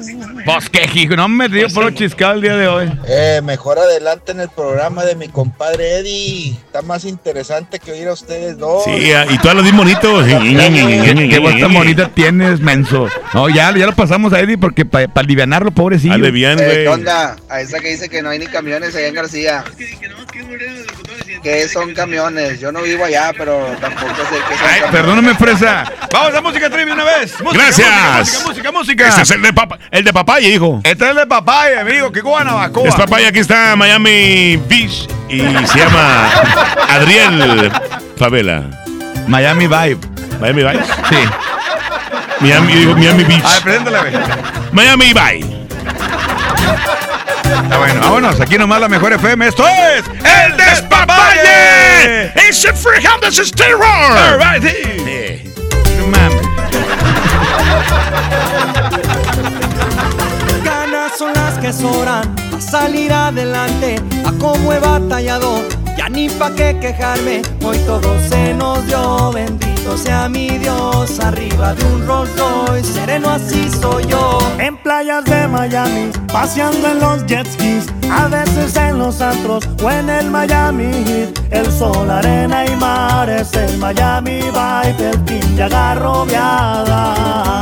Pues qué hijo, no me río por lo chiscado el día de hoy. Eh, mejor adelante en el programa de mi compadre Eddie. Está más interesante que oír a ustedes dos. Sí, ah, y tú hablas bien bonito. Qué voz tan bonita tienes, menso. No, ya, ya lo pasamos a Eddie porque para alivianarlo, pobrecillo. Dale bien, Eh, güey. ¿Qué onda? A esa que dice que no hay ni camiones allá en García. ¿Qué son camiones? Yo no vivo allá, pero tampoco sé qué son Ay, camiones. perdóname, fresa. Vamos a música Trivi una vez. Música, Gracias. Música, música, música. Este es el de, papa, el de papaya, hijo. Este es el de papaya, amigo. Qué guanabacoa. Es papaya, aquí está Miami Beach y se llama Adriel Favela. Miami Vibe. Miami Vice. Sí. Miami, digo, Miami A ver, Beach. preséntala. Miami Vice. Está bueno, vámonos. Aquí nomás la mejor FM. Esto es El Despapalle. It's a free house, it's terror. All right, sí. No mames. ganas son las que sobran a salir adelante, a cómo he batallado Ya ni pa' qué quejarme, hoy todo se nos dio. Bendito sea mi Dios, arriba de un Rolls Royce, sereno así soy yo. En playas de Miami, paseando en los jet skis, a veces en los antros o en el Miami Heat. El sol, arena y mar es el Miami Vibe, el team de.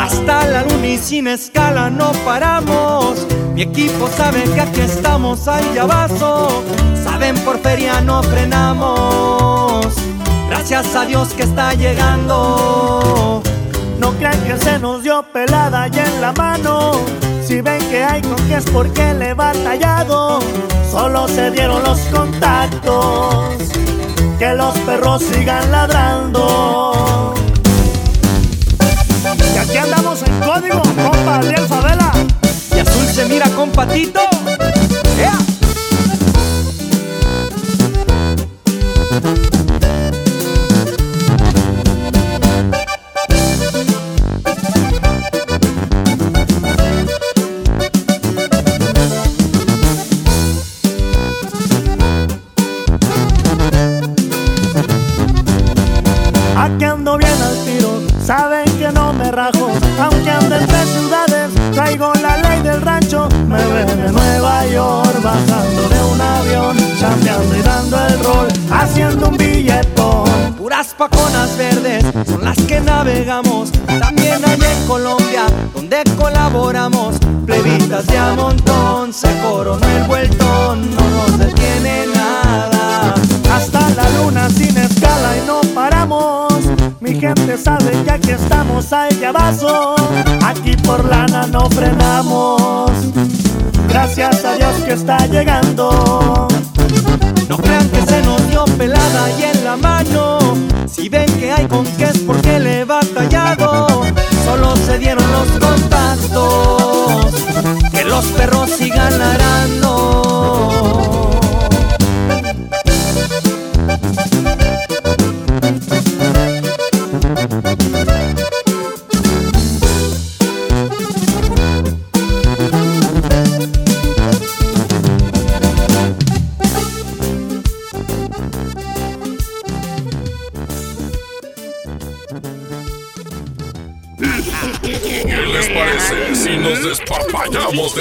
Hasta la luna y sin escala no paramos. Mi equipo sabe que aquí estamos al llavazo. Saben por feria no frenamos. Gracias a Dios que está llegando. No crean que se nos dio pelada y en la mano. Si ven que hay con que es porque le he batallado. Solo se dieron los contactos. Que los perros sigan ladrando. Y aquí andamos en código, compa Adriel Favela. Y azul se mira con patito. Haciendo un billetón. Puras paconas verdes son las que navegamos. También hay en Colombia, donde colaboramos. Plebitas de a montón, se coronó el vueltón, no nos detiene nada. Hasta la luna sin escala y no paramos. Mi gente sabe que aquí estamos al llavazo. Aquí por lana no frenamos. Gracias a Dios que está llegando. No crean que se nos dio pelada y en la mano. Si ven que hay con qué es porque le he batallado. Solo se dieron los contactos. Que los perros sigan ladrando.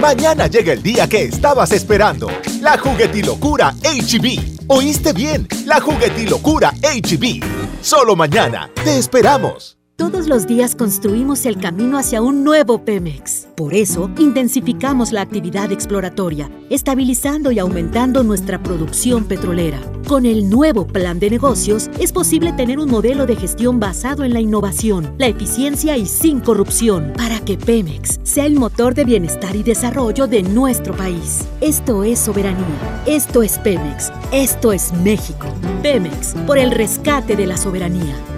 Mañana llega el día que estabas esperando. La juguetilocura HB. ¿Oíste bien? La juguetilocura HB. Solo mañana. Te esperamos. Todos los días construimos el camino hacia un nuevo Pemex. Por eso, intensificamos la actividad exploratoria, estabilizando y aumentando nuestra producción petrolera. Con el nuevo plan de negocios, es posible tener un modelo de gestión basado en la innovación, la eficiencia y sin corrupción, para que Pemex sea el motor de bienestar y desarrollo de nuestro país. Esto es soberanía. Esto es Pemex. Esto es México. Pemex, por el rescate de la soberanía.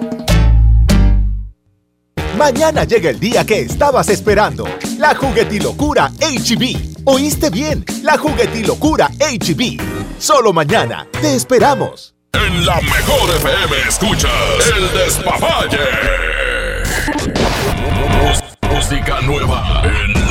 Mañana llega el día que estabas esperando. La juguetilocura HB. ¿Oíste bien? La juguetilocura HB. Solo mañana. Te esperamos. En la mejor FM escuchas el despapalle. Música nueva en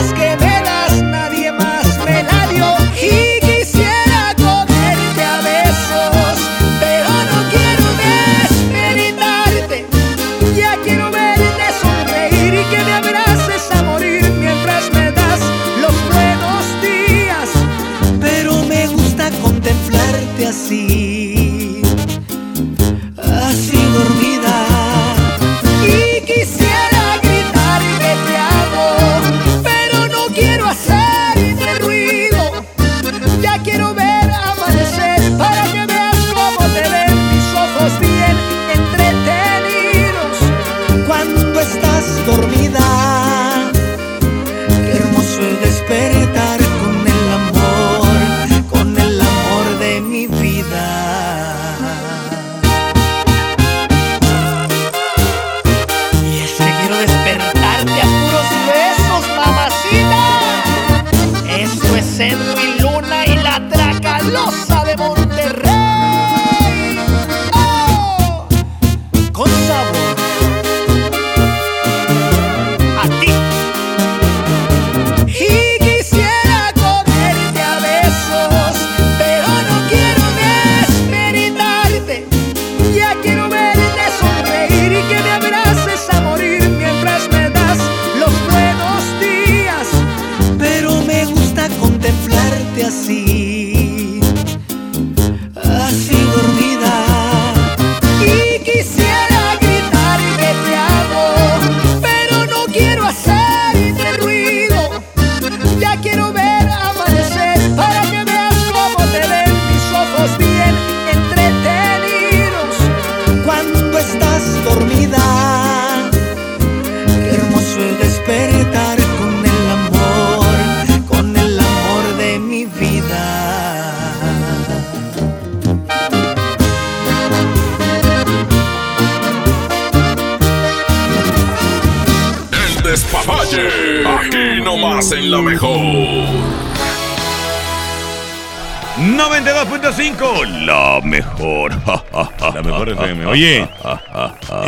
Oye,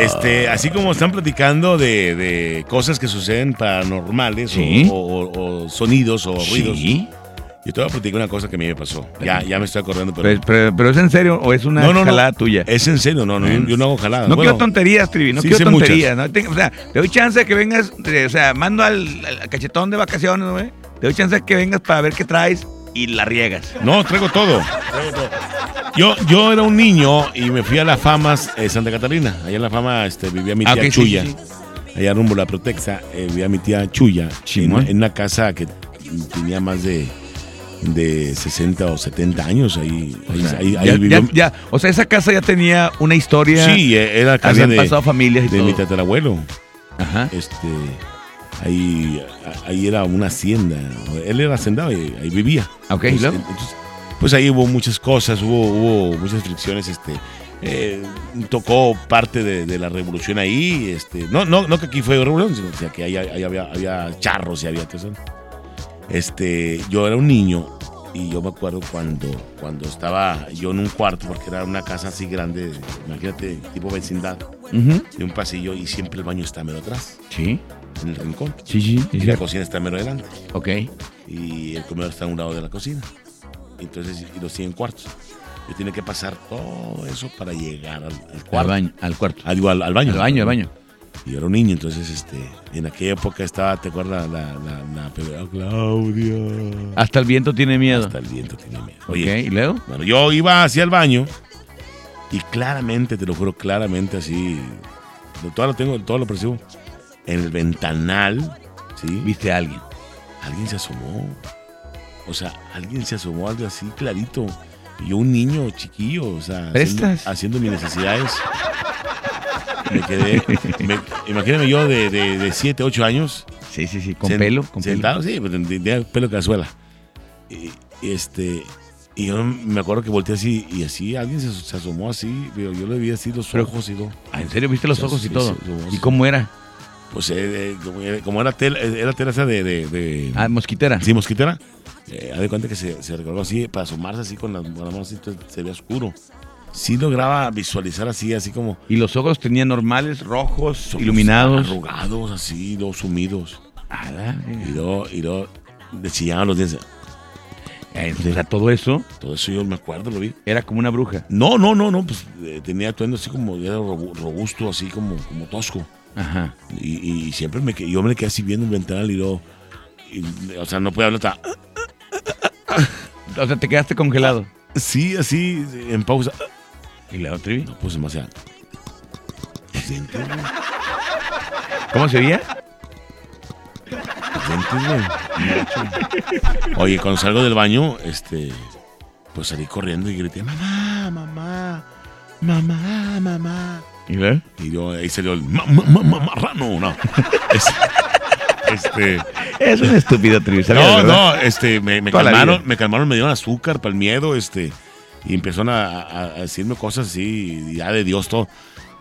este, así como están platicando de, de cosas que suceden paranormales o- Sí. o, o- o sonidos o Sí. ruidos. Yo te voy a platicar una cosa que a mí me pasó. Ya, ya me estoy acordando, pero. Pero, pero- pero es en serio o es una No, no, no. jalada tuya. Es en serio, no, no, yo, yo no hago jaladas. No Bueno, quiero tonterías, Trivi, no sí quiero tonterías. ¿no? Te- o sea, te doy chance de que vengas, o sea, mando al, al cachetón de vacaciones, güey. Te doy chance de que vengas para ver qué traes y la riegas. No, traigo todo. traigo todo. Yo, yo era un niño y me fui a las famas eh, Santa Catalina. Allá en la fama este, vivía mi Ah, tía ok, sí, Chuya. sí, Allá rumbo a la Protexa eh, vivía mi tía Chuya. En, en una casa que tenía más de, de 60 o 70 años. Ahí, O ahí, sea, ahí- ahí ya, vivió- ya- ya, o sea, esa casa ya tenía una historia. Sí, eh, era casa Habían de, pasado familias y de todo. mi tatarabuelo. Ajá. Este, ahí, ahí era una hacienda. Él era hacendado y ahí vivía. Ok, entonces, pues ahí hubo muchas cosas, hubo, hubo muchas fricciones. Este, eh, tocó parte de, de la revolución ahí. Este, no, no, no que aquí fue revolución, sino o sea, que ahí, ahí había, había charros y había eso. Este, yo era un niño y yo me acuerdo cuando, cuando estaba yo en un cuarto, porque era una casa así grande, imagínate, tipo vecindad, Ujú. de un pasillo y siempre el baño está mero atrás. Sí. En el rincón. Sí, sí, Y la cocina está mero adelante. Ok. Y el comedor está a un lado de la cocina. Entonces, y los 100 cuartos. Yo tenía que pasar todo eso para llegar al, al cuarto. baño, al cuarto. Ah, digo, al, al baño. Al baño, al baño. Y yo era un niño, entonces, este, en aquella época estaba, ¿te acuerdas? La, la, la, la Claudia. Hasta el viento tiene miedo. Hasta el viento tiene miedo. Ok, ¿y luego? Bueno, yo iba hacia el baño y claramente, te lo juro, claramente así, todo lo tengo, todo lo percibo, en el ventanal, ¿sí? ¿Viste a alguien? Alguien se asomó. O sea, alguien se asomó, algo así clarito. Y yo un niño chiquillo, o sea, haciendo, haciendo mis necesidades. Me quedé, me- imagíname yo de, de, de 7, 8 años. Sí, sí, sí, con pelo, con pelo. sentado, sí, pues, tenía pelo cazuela. Y, este, Y yo me acuerdo que volteé así y así alguien se, se asomó así. Yo, yo le vi así los Pero- ojos y todo. Ah, ¿En serio viste los ojos y todo? ¿Y cómo era? Pues eh, eh, como, era- como era tela, eh, era tela esa de, de, de- Ah, mosquitera. Sí, mosquitera. Eh, haz de cuenta que se, se recargó así para asomarse así con las, con las manos así, entonces se veía oscuro. Sí lograba visualizar así, así como ¿Y los ojos tenían normales, rojos, iluminados? arrugados, así, dos sumidos. Ah, da, Y luego, y luego le chillaban los dientes. eh, sea, todo eso Todo eso yo me acuerdo, lo vi. era como una bruja. No, no, no, no, pues eh, tenía atuendo así como, era robu- robusto, así como, como tosco. Ajá. Y, y siempre me, que- yo me quedé así viendo el ventanal y luego, y, o sea, no podía hablar hasta, O sea, te quedaste congelado. sí, así, en pausa. ¿Y la otra? No, pues demasiado. ¿Cómo se veía? Oye, cuando salgo del baño, este, pues salí corriendo y grité, mamá, mamá, mamá, mamá. ¿Y luego? Y yo ahí salió el ma- ma- ma- ma- marrano, no. Es- este, Es un estúpido trivi. ¿sabes, no, no, este, me, calmaron, me calmaron, me dieron azúcar para el miedo, este, y empezaron a, a- a decirme cosas así, ya de Dios todo.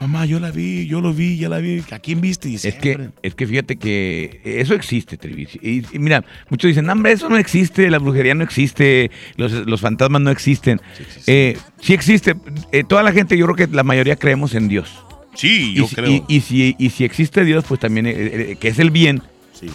Mamá, yo la vi, yo lo vi, ya la vi. ¿A quién viste? Y Es que, es que fíjate que eso existe, Trivi. Y, y mira, muchos dicen, no, hombre, eso no existe, la brujería no existe, los, los fantasmas no existen. Sí existe. sí existe. Eh, toda la gente, yo creo que la mayoría creemos en Dios. Sí, yo y, si- creo. Y, y si, y si existe Dios, pues también, eh, eh, que es el bien, Sí.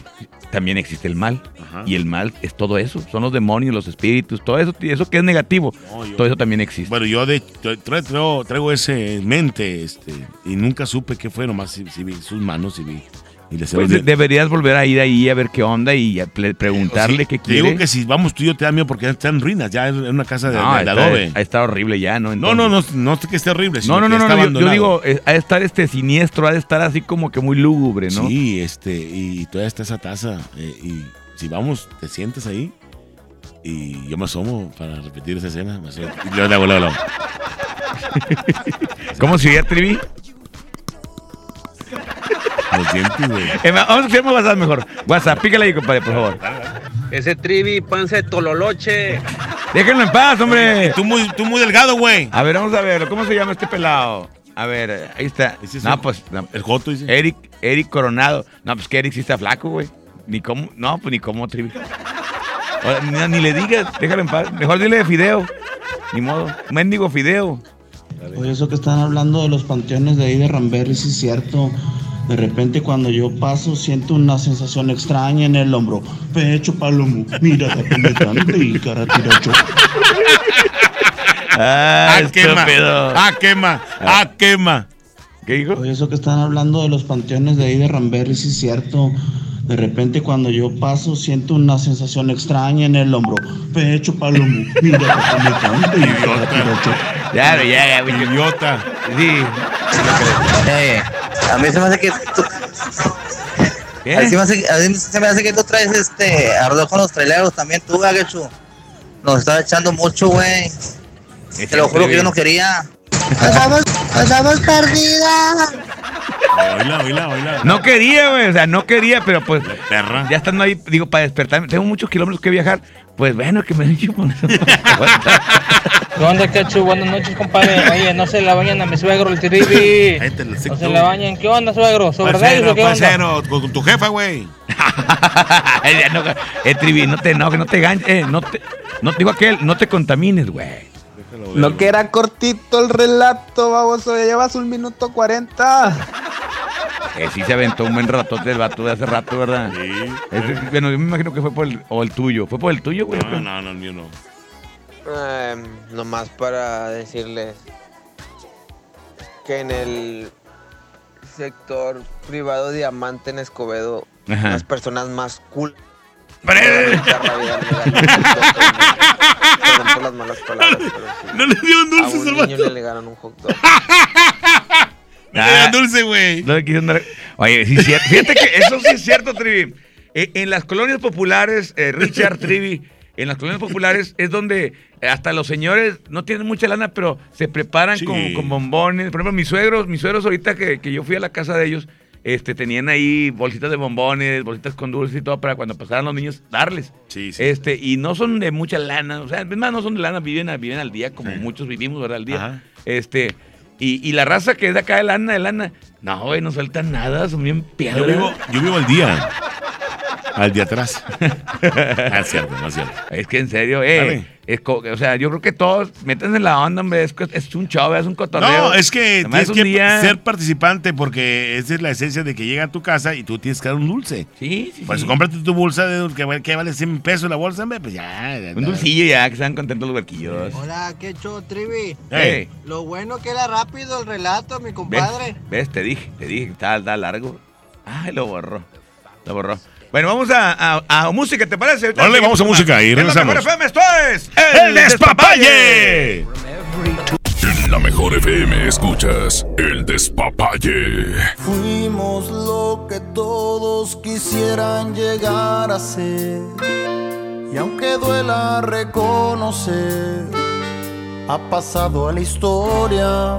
También existe el mal. Ajá. Y el mal es todo eso, son los demonios, los espíritus, todo eso, eso que es negativo, No, yo- todo eso también existe. Bueno, yo de, tra- traigo, traigo ese en mente, este, y nunca supe qué fue, nomás si, si vi sus manos y vi. Y le Pues de- deberías volver a ir ahí a ver qué onda y a ple- preguntarle qué Te quiere. digo que si vamos tú y yo te da miedo porque ya está en ruinas, ya es una casa de, No, de- de está, adobe. está horrible ya, ¿no? No, no, no, no es que esté horrible, No, sino no, que no, no, está yo- digo, eh, ha de estar este siniestro, ha de estar así como que muy lúgubre, ¿no? Sí, este, y todavía está esa taza. eh, y si vamos, te sientes ahí y yo me asomo para repetir esa escena. Me asomo, y luego le hago, luego, luego. ¿Cómo se veía Trivi? Los dientes, güey. Eh, Vamos a hacer WhatsApp mejor. WhatsApp, pícale ahí, compadre, por favor. Ese trivi, panza de tololoche. Déjenlo en paz, hombre. Tú muy, tú muy delgado, güey. A ver, vamos a ver, ¿cómo se llama este pelado? A ver, ahí está. Es No, pues, no. El Joto dice. Eric, Eric Coronado. No, pues que Eric sí está flaco, güey. Ni cómo, no, pues ni cómo, Trivi. Ni le digas, déjalo en paz. Mejor dile de Fideo. Ni modo. Mendigo Fideo. Oye, eso que están hablando de los panteones de ahí de Ramberry, sí es cierto. De repente cuando yo paso siento una sensación extraña en el hombro. Pecho palomo, mira penetrante y cara tiracho. Ah, Ah, quema. estúpido. Ah, quema. Ah, quema. ¿Qué dijo? Oye, eso que están hablando de los panteones de ahí de Ramberry, sí es cierto. De repente cuando yo paso siento una sensación extraña en el hombro. Pecho palomo, mira penetrante y cara tiracho. Ya, ya, ya, güey. Idiota. Sí. Eh, a mí se me hace que tú, ¿Qué? a mí se me hace, a mí se me hace que tú traes este ardor con los traileros también tú, Gagechu. Nos estaba echando mucho, güey. Te lo juro que yo no quería. Estamos, estamos perdidas. Oíla, oíla, oíla. No quería, güey. O sea, no quería, pero pues. Perra. Ya estando ahí, digo, para despertarme. Tengo muchos kilómetros que viajar. Pues bueno, que me dicho por eso. ¿Qué onda, Cachu? Buenas noches, compadre. Oye, no se la bañan a mi suegro, el lo sé No se la bañan. ¿Qué onda, suegro? ¿Sobre Parcero, o qué onda? parcero, con, con tu jefa, güey. No, eh, Trivi, no te enojes, no te ganches. Eh, no te, no te digo aquel, no te contamines, güey. No que era cortito el relato, baboso, ya llevas un minuto cuarenta. Eh, sí se aventó un buen ratote el vato de hace rato, ¿verdad? Sí. Ese- bueno, yo me imagino que fue por el, o el tuyo. ¿Fue por el tuyo, güey? No, no, no, el mío no. Em, nomás para decirles que en el sector privado Diamante en Escobedo, Ajá. las personas más cool. Perdón por las malas palabras, pero sí. No le dieron A dulces un niño le legaron un hot dog. No le dieron dulce, güey. No le Oye, sí, es cierto. fíjate que eso sí es cierto, Trivi. Eh, En las colonias populares, eh, Richard Trivi, en las colonias populares es donde hasta los señores no tienen mucha lana, pero se preparan Sí. con, con bombones. Por ejemplo, mis suegros, mis suegros ahorita que, que yo fui a la casa de ellos, este, tenían ahí bolsitas de bombones, bolsitas con dulce y todo para cuando pasaran los niños darles. Sí, sí. Este, y no son de mucha lana, o sea, es más, no son de lana, viven, viven al día, como muchos vivimos, ¿verdad? Al día. Ajá. Este, y, y la raza que es de acá de lana, de lana, no, güey, no sueltan nada, son bien piedras. Yo vivo, yo vivo al día. Al de atrás. Ah, es cierto, no es cierto. Es que en serio, eh. Es o sea, yo creo que todos métanse en la onda, hombre. Es, que es un show, es un cotorreo. No, es que tienes que día- ser participante porque esa es la esencia de que llega a tu casa y tú tienes que dar un dulce. Sí, sí. Por eso sí. cómprate tu bolsa de dulce, que, vale- que vale 100 pesos la bolsa, hombre, pues ya. ya, Un dulcillo ya, que sean contentos los huerquillos. Hola, qué show, Trivi. Ey. Lo bueno que era rápido el relato, mi compadre. ¿Ves? ¿Ves? Te dije, te dije, está, está largo. Ay, lo borró. Lo borró. Bueno, vamos a, a- a música, ¿te parece? Órale, vamos a música y En la regresamos. Mejor FM, esto es ¡El Despapalle! En la mejor FM escuchas El Despapalle. Fuimos lo que todos quisieran llegar a ser. Y aunque duela reconocer, ha pasado a la historia.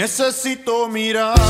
Necesito mirarte,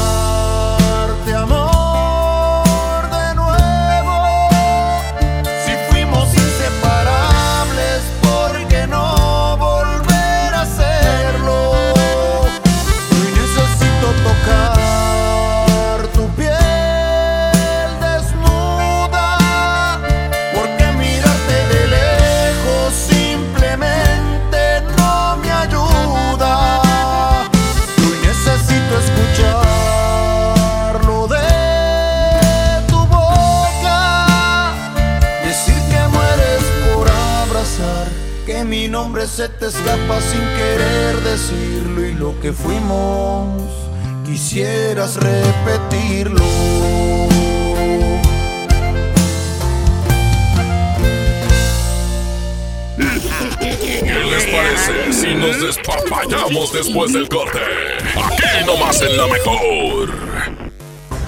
se te escapa sin querer decirlo. Y lo que fuimos, quisieras repetirlo. ¿Qué les parece si nos despapallamos después del corte? Aquí nomás en la mejor.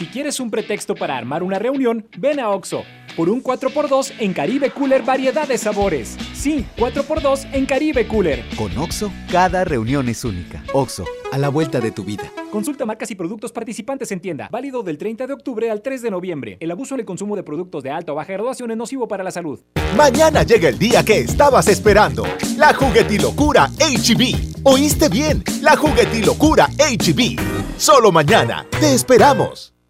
Si quieres un pretexto para armar una reunión, ven a Oxo. Por un 4x2 en Caribe Cooler variedad de sabores. Sí, 4x2 en Caribe Cooler. Con Oxo, cada reunión es única. Oxo, a la vuelta de tu vida. Consulta marcas y productos participantes en tienda. Válido del 30 de octubre al 3 de noviembre. El abuso en el consumo de productos de alta o baja graduación es nocivo para la salud. Mañana llega el día que estabas esperando. La juguetilocura HB. ¿Oíste bien? La juguetilocura HB. Solo mañana. Te esperamos.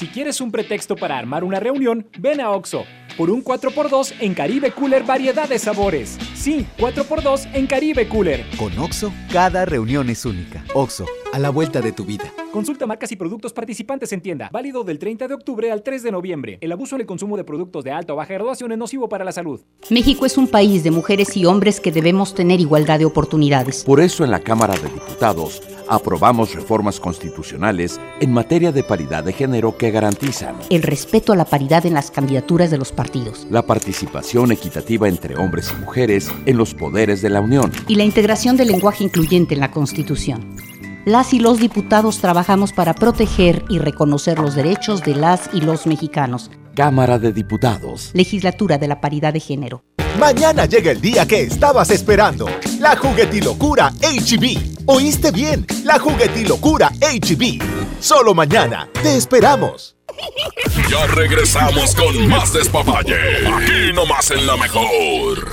Si quieres un pretexto para armar una reunión, ven a Oxo. Por un 4x2 en Caribe Cooler variedad de sabores. Sí, 4x2 en Caribe Cooler. Con Oxo, cada reunión es única. Oxo, a la vuelta de tu vida. Consulta marcas y productos participantes en tienda. Válido del 30 de octubre al 3 de noviembre. El abuso en el consumo de productos de alta o baja graduación es nocivo para la salud. México es un país de mujeres y hombres que debemos tener igualdad de oportunidades. Por eso en la Cámara de Diputados aprobamos reformas constitucionales en materia de paridad de género que garantizan El respeto a la paridad en las candidaturas de los partidos. la participación equitativa entre hombres y mujeres en los poderes de la Unión. Y la integración del lenguaje incluyente en la Constitución. Las y los diputados trabajamos para proteger y reconocer los derechos de las y los mexicanos. Cámara de Diputados. Legislatura de la Paridad de Género. Mañana llega el día que estabas esperando. La juguetilocura HB. ¿Oíste bien? La juguetilocura HB. Solo mañana. Te esperamos. Ya regresamos con más despapalle. Aquí nomás en la mejor.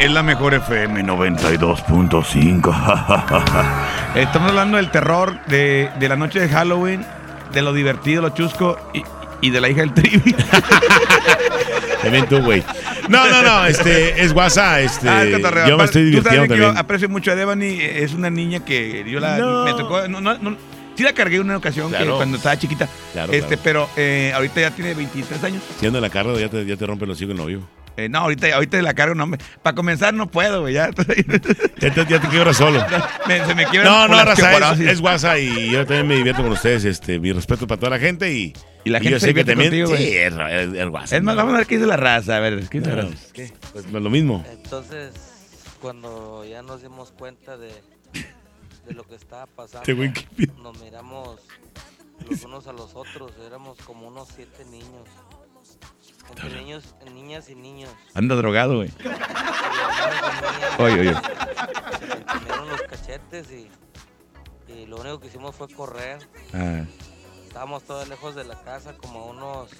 Es la mejor FM 92.5. Estamos hablando del terror de, de la noche de Halloween, de lo divertido, lo chusco y, y de la hija del trivi. También tú, güey. No, no, no, este, es WhatsApp, este, Ah, es cotorreo. yo me estoy Tú divirtiendo sabes que yo también. aprecio mucho a Devani, es una niña que yo la No. me tocó, no, no, no, sí la cargué una ocasión que Claro. cuando estaba chiquita, Claro, este, claro. pero eh, ahorita ya tiene 23 años. Siendo la carga, ya te, ya te rompe los hijos el novio. Eh, no, ahorita, ahorita la cargo, no, me- para comenzar no puedo, güey, ya. Ya te, ya te quiebras solo. Me- se me quiebra No, no, la raza, es, es WhatsApp y yo también me divierto con ustedes. Este, mi respeto para toda la gente y, Y la gente yo se sé que divierte también. contigo, sí, es, es, es WhatsApp. Es más, ¿no? vamos a ver qué dice la raza, a ver, ¿qué dice la No, raza? ¿qué? Pues lo mismo. Entonces, cuando ya nos dimos cuenta de, de lo que estaba pasando, Este nos miramos los unos a los otros, éramos como unos siete niños. Entre niños, niñas y niños. Anda drogado, güey. Oye, oye. Se me comieron los cachetes y, y lo único que hicimos fue correr. Ah. Estábamos todos lejos de la casa, como a unos,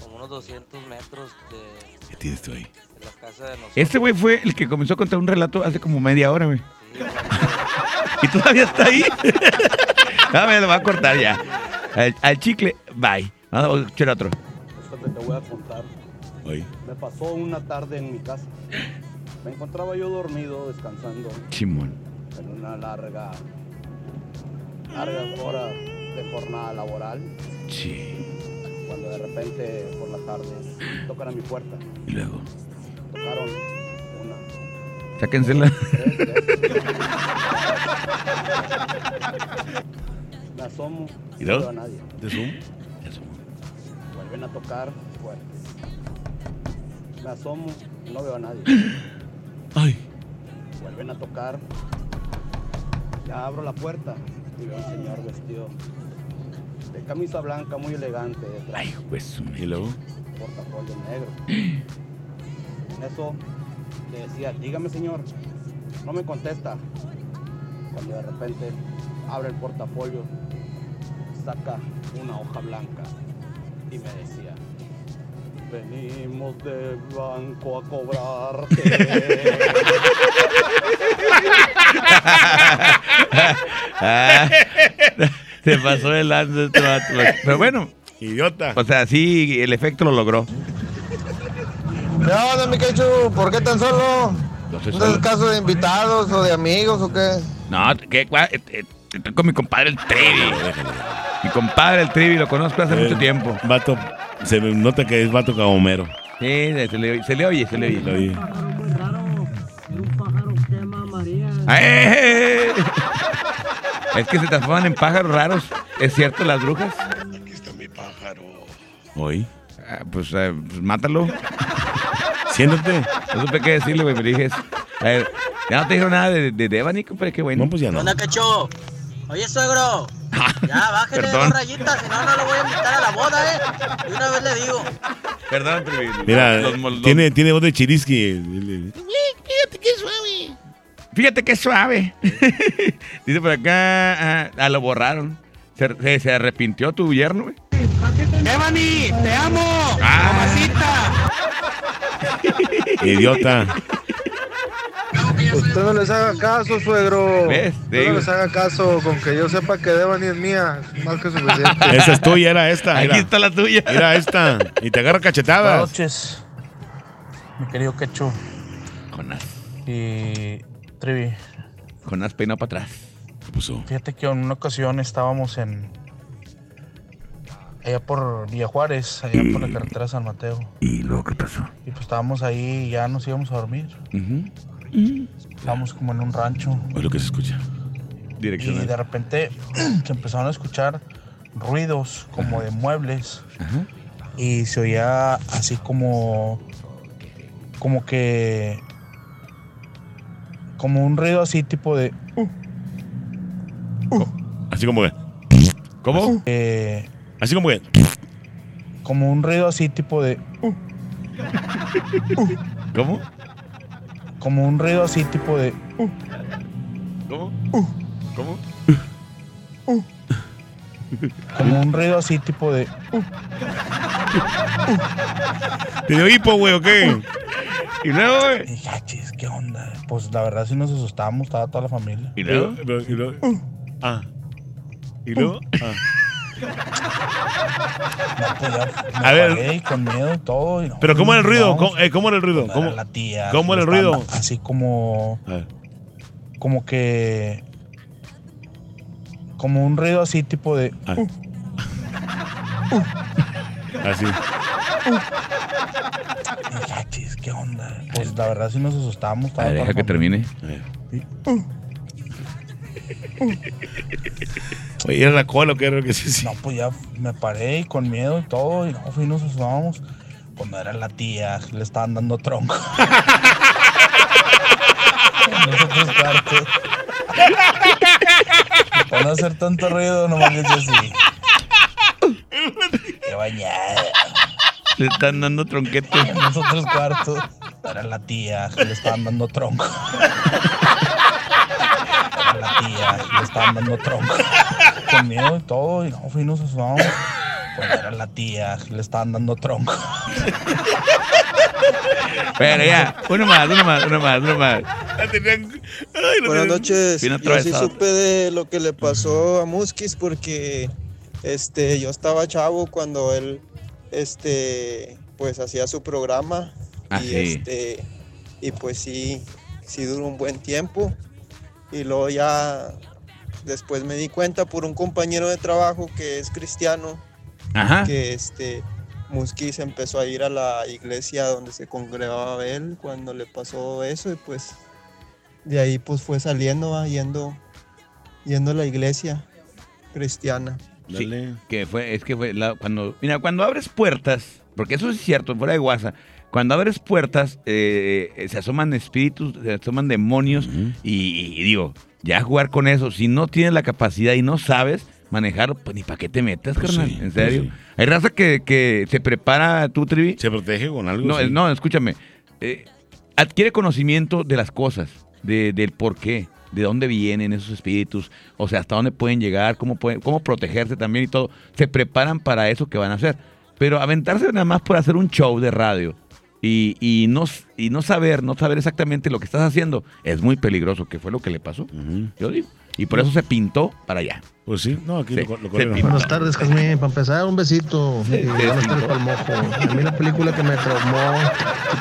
como unos 200 metros de, ¿Qué tienes tú ahí? de la casa de nosotros. Este güey fue el que comenzó a contar un relato hace como media hora, güey. y todavía está ahí. no, me lo va a cortar ya. Al, al chicle, bye. Vamos a escuchar otro. Que te voy a contar. Me pasó una tarde en mi casa. Me encontraba yo dormido, descansando Simón. en una larga, larga hora de jornada laboral. Sí. Cuando de repente por la tarde tocan a mi puerta. Y luego. Tocaron una. Sáquensela. Me asomo ¿Y no veo a nadie. ¿De Zoom? Vuelven a tocar fuerte. Me asomo, no veo a nadie. Ay. Vuelven a tocar. Ya abro la puerta y veo a un señor vestido de camisa blanca muy elegante. Ay, pues. ¿Y luego? Portafolio negro. En eso Le decía, dígame señor, no me contesta. Cuando de repente abre el portafolio, saca una hoja blanca y me decía, venimos del banco a cobrarte. Ah, se pasó el lanza este. Pero bueno. Idiota. O sea, sí, el efecto lo logró. ¿Qué onda, mi quechu? ¿Por qué tan solo? No sé ¿No solo. es el caso de invitados o de amigos o qué? No, ¿qué? cua- eh, eh, Estoy con mi compadre el Trivi. Mi compadre el Trivi, lo conozco hace mucho tiempo. Vato, se me nota que es vato como Homero. Sí, se le, oye, se le oye, se le oye. Lo oí. ¡Eh! Es que se transforman en pájaros raros. ¿Es cierto las brujas? Hoy. Ah, pues, eh, pues, mátalo. Siéntate. No supe qué decirle, güey. Me dije, a ver, ya no te dijeron nada de, de Devani, compadre, qué bueno. No, pues ya no. ¿Qué onda, cacho? Oye, suegro. Ya, bájale Perdón. dos rayitas, si no, no lo voy a invitar a la boda, ¿eh? Y una vez le digo. Perdón, Trivi. Mira, Los los- tiene, tiene voz de chiriski. Fíjate qué suave. Fíjate qué suave. Dice por acá, ah, ah, lo borraron. Se, se- se arrepintió tu yerno, güey. Devani, te amo. Ah. Idiota. Usted no les haga caso, suegro. ¿Ves? Usted no les haga caso. Con que yo sepa que Devani es mía, más que suficiente. Esa es tuya, era esta. Aquí está la tuya. Mira esta. Y te agarra Buenas cachetadas. noches, mi querido Quechu. Jonás. Y Trivi, Jonás peinado para atrás. ¿Qué puso? fíjate que en una ocasión estábamos en. Allá por Villa Juárez, allá por la carretera San Mateo. ¿Y luego qué pasó? Y pues estábamos ahí y ya nos íbamos a dormir. Estábamos como en un rancho. Es lo que se escucha. Y Direccional. de repente se empezaron a escuchar ruidos como de muebles. Ajá. Y se oía así como. Como que. Como un ruido así tipo de. Así como que. ¿Cómo? eh, Así como que. como un ruido así tipo de. ¿Cómo? Como un ruido así tipo de. ¿Cómo? ¿Cómo? Como un ruido así tipo de. ¿Te dio hipo, güey, o qué? Y luego, güey. Y dije, "Ah, chis, ¿qué onda? Pues la verdad sí nos asustamos, estaba toda la familia. Y luego. Y luego. Ah. Y luego. Ah. Pues ya me A ver. con miedo y todo. y no, Pero ¿cómo era el ruido? ¿Cómo, eh, cómo era el ruido? ¿Cómo, era la tía. ¿Cómo era el ruido? Así como. Como que. Como un ruido así tipo de. Uh, Así. y dije, "Ah, chis, ¿qué onda? Pues la verdad sí nos asustamos. A ver, deja que termine. A ver. Oye, ¿era la cola o qué era lo que se No, pues ya me paré y con miedo y todo, y no, fui, nos asomábamos. Cuando era la tía, le estaban dando tronco. Nosotros cuartos. Para no hacer tanto ruido, nomás le decía así. Qué bañada. Le están dando tronquete. Nosotros cuartos. Era la tía, le estaban dando tronco. La tía, le estaban dando tronco. Con miedo y todo, y no, fui, nos asomábamos. Cuando era la tía, le estaban dando tronco. Pero ya, uno más, uno más, uno más, uno más. Buenas noches. Yo sí supe de lo que le pasó a Muskis porque este yo estaba chavo cuando él este pues hacía su programa Ah, y sí. este y pues sí sí duró un buen tiempo y luego ya después me di cuenta por un compañero de trabajo que es cristiano Ajá. que este Muskis empezó a ir a la iglesia donde se congregaba él cuando le pasó eso y pues de ahí pues fue saliendo, va, yendo, yendo a la iglesia cristiana. Sí, que fue, es que fue la- cuando, mira, cuando abres puertas, porque eso es cierto, fuera de guasa, cuando abres puertas, eh, eh, se asoman espíritus, se asoman demonios, y, y digo, ya jugar con eso, si no tienes la capacidad y no sabes manejarlo, pues ni para qué te metas, Pues carnal, sí, en pues serio. sí. Hay raza que, que se prepara, tú, Trivi. Se protege con algo. No, sí. no, escúchame. eh, adquiere conocimiento de las cosas, de, del por qué, de dónde vienen esos espíritus, o sea, hasta dónde pueden llegar, cómo, pueden, cómo protegerse también y todo. Se preparan para eso que van a hacer. Pero aventarse nada más por hacer un show de radio y, y no, y no saber, no saber exactamente lo que estás haciendo, es muy peligroso, que fue lo que le pasó. Yo digo. Y por eso se pintó para allá. Pues sí, no, aquí Sí, lo, lo. Buenas tardes, Jazmín. Para empezar, un besito. Sí, y sí, buenas sí. tardes para el mojo. A mí la película que me traumó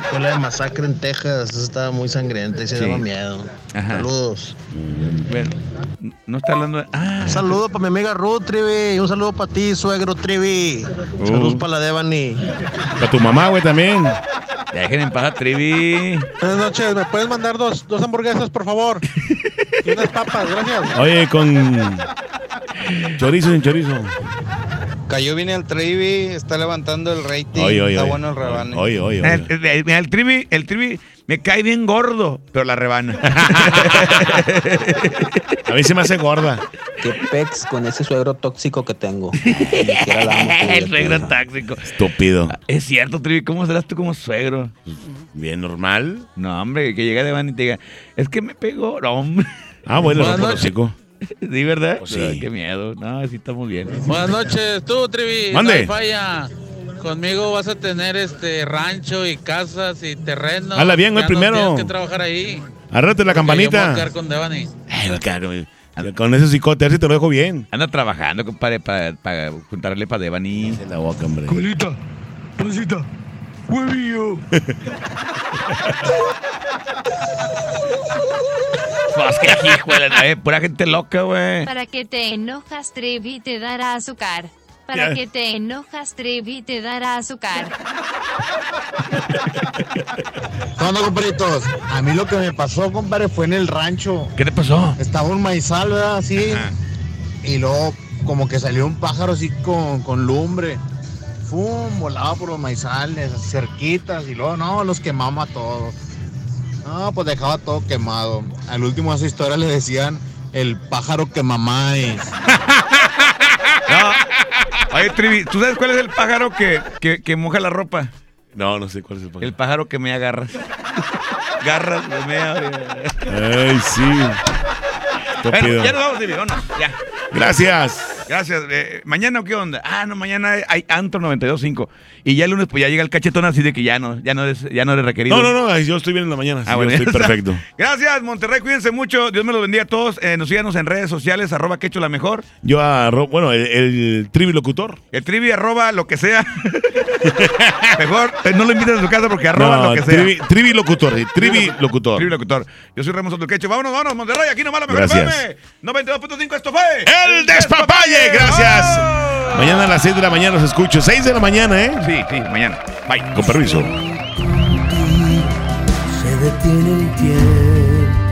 fue la de Masacre en Texas. Esa estaba muy sangrienta y se Sí. daba miedo. Ajá. Saludos. Bueno, no está hablando de... Ah, Un saludo para mi amiga Ruth Trivi. Y un saludo para ti, suegro Trivi. Uh. Saludos para la Devani. Para tu mamá, güey, también. Dejen en paz a Trivi. Buenas noches, ¿me puedes mandar dos, dos hamburguesas, por favor? Y unas papas, gracias. Oye, con chorizo sin chorizo. Cayó bien el Trivi, está levantando el rating. Oye, oye, está oye. bueno el rebane. Oye, oye, Eh, eh, el trivi, el trivi me cae bien gordo, pero la rebana. A mí se me hace gorda. Qué pex con ese suegro tóxico que tengo. el suegro táxico. Estúpido. Es cierto, Trivi, ¿cómo serás tú como suegro? Bien normal. No, hombre, que llegue de van y te diga, es que me pegó. No, hombre. Ah, bueno, el noches. hocico. Sí, ¿verdad? Pues sí. Ay, qué miedo. No, sí estamos bien. Buenas noches, tú, Trivi. Mande. No falla. Conmigo vas a tener este rancho y casas y terrenos. Habla bien, Ya no primero. Tienes que trabajar ahí. Arrate la Porque yo me voy a campanita. quedar con Devani. Ay, no, claro. Con ese cicote, a ver si te lo dejo bien. Anda trabajando, compadre, para, para juntarle para Devani. la boca, hombre. Colita, pancita, huevillo. Pues que hijo de eh, pura gente loca, güey. Para que te enojas, Trevi te dará azúcar. Para que te enojas, Trevi te dará azúcar. ¿Qué onda, compadritos? A mí lo que me pasó, compadre, fue en el rancho. ¿Qué te pasó? Estaba un maizal, ¿verdad? Así. Y luego, como que salió un pájaro así con, con lumbre. Fum, volaba por los maizales, cerquitas. Y luego, no, los quemamos a todos. No, pues dejaba todo quemado. Al último de esa historia le decían el pájaro que mamáis. No. Oye, Trivi, ¿tú sabes cuál es el pájaro que, que, que moja la ropa? No, no sé cuál es el pájaro. El pájaro que me agarras. Garras, me mea. Ay, sí. Bueno, ya nos vamos, Trivi, vámonos, ya. Gracias. Gracias. Eh, ¿Mañana qué onda? Ah, no, mañana hay Antro 92.5. Y ya el lunes pues ya llega el cachetón así de que ya no, ya no eres, ya no eres requerido. No, no, no, yo estoy bien en la mañana. sí, Ah, bueno, yo estoy perfecto. Gracias, Monterrey. Cuídense mucho. Dios me los bendiga a todos. Eh, nos síganos en redes sociales, arroba quecho la mejor. Yo arro, bueno, el, el trivilocutor. El trivi arroba lo que sea. mejor eh, no lo invites a su casa porque arroba No, lo que sea. trivi- trivilocutor, sí, trivilocutor. Trivilocutor. Yo soy Ramos Quecho. Vámonos, vámonos, Monterrey. Aquí nomás la mejor Gracias. FM. 92.5. Esto fue. El despapalle, gracias. Mañana a las 6 de la mañana los escucho. 6 de la mañana, ¿eh? Sí, sí, mañana. Bye. Con permiso. Se detiene el tiempo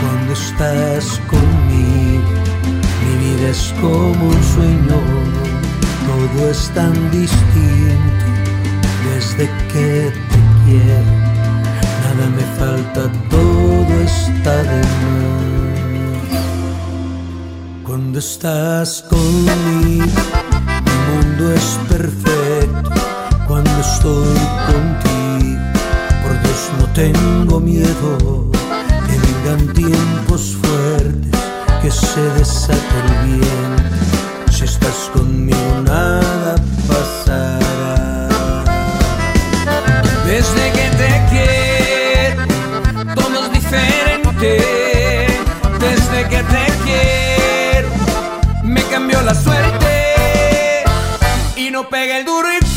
cuando estás conmigo. Mi vida es como un sueño, todo es tan distinto desde que te quiero. Nada me falta, todo está de más. Cuando estás conmigo, mi mundo es perfecto. Cuando estoy contigo, por Dios no tengo miedo. Que vengan tiempos fuertes, que se desate el viento. Si estás conmigo, nada pasará. Desde que cambió la suerte. Y no pega el duro y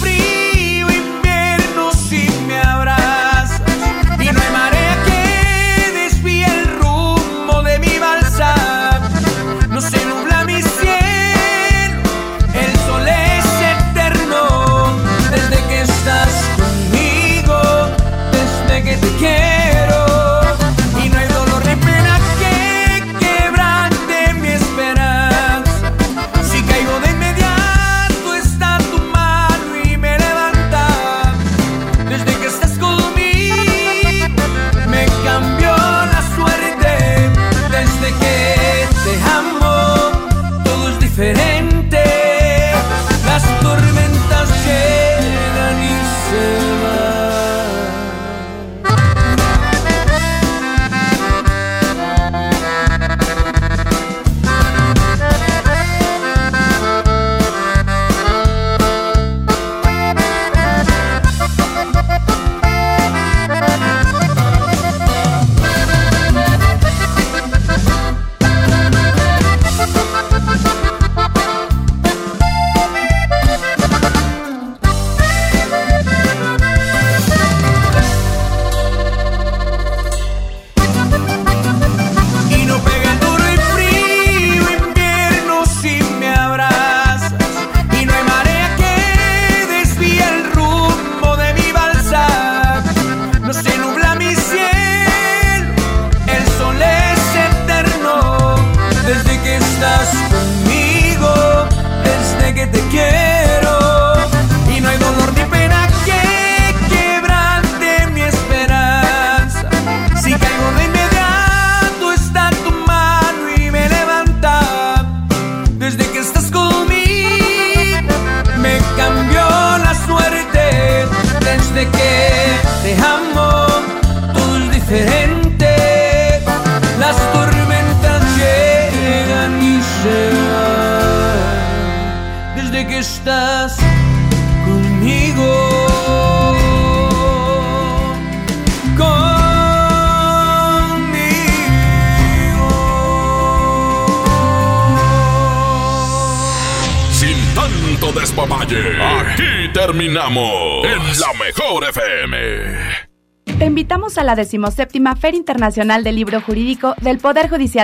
la decimoséptima Feria Internacional del Libro Jurídico del Poder Judicial.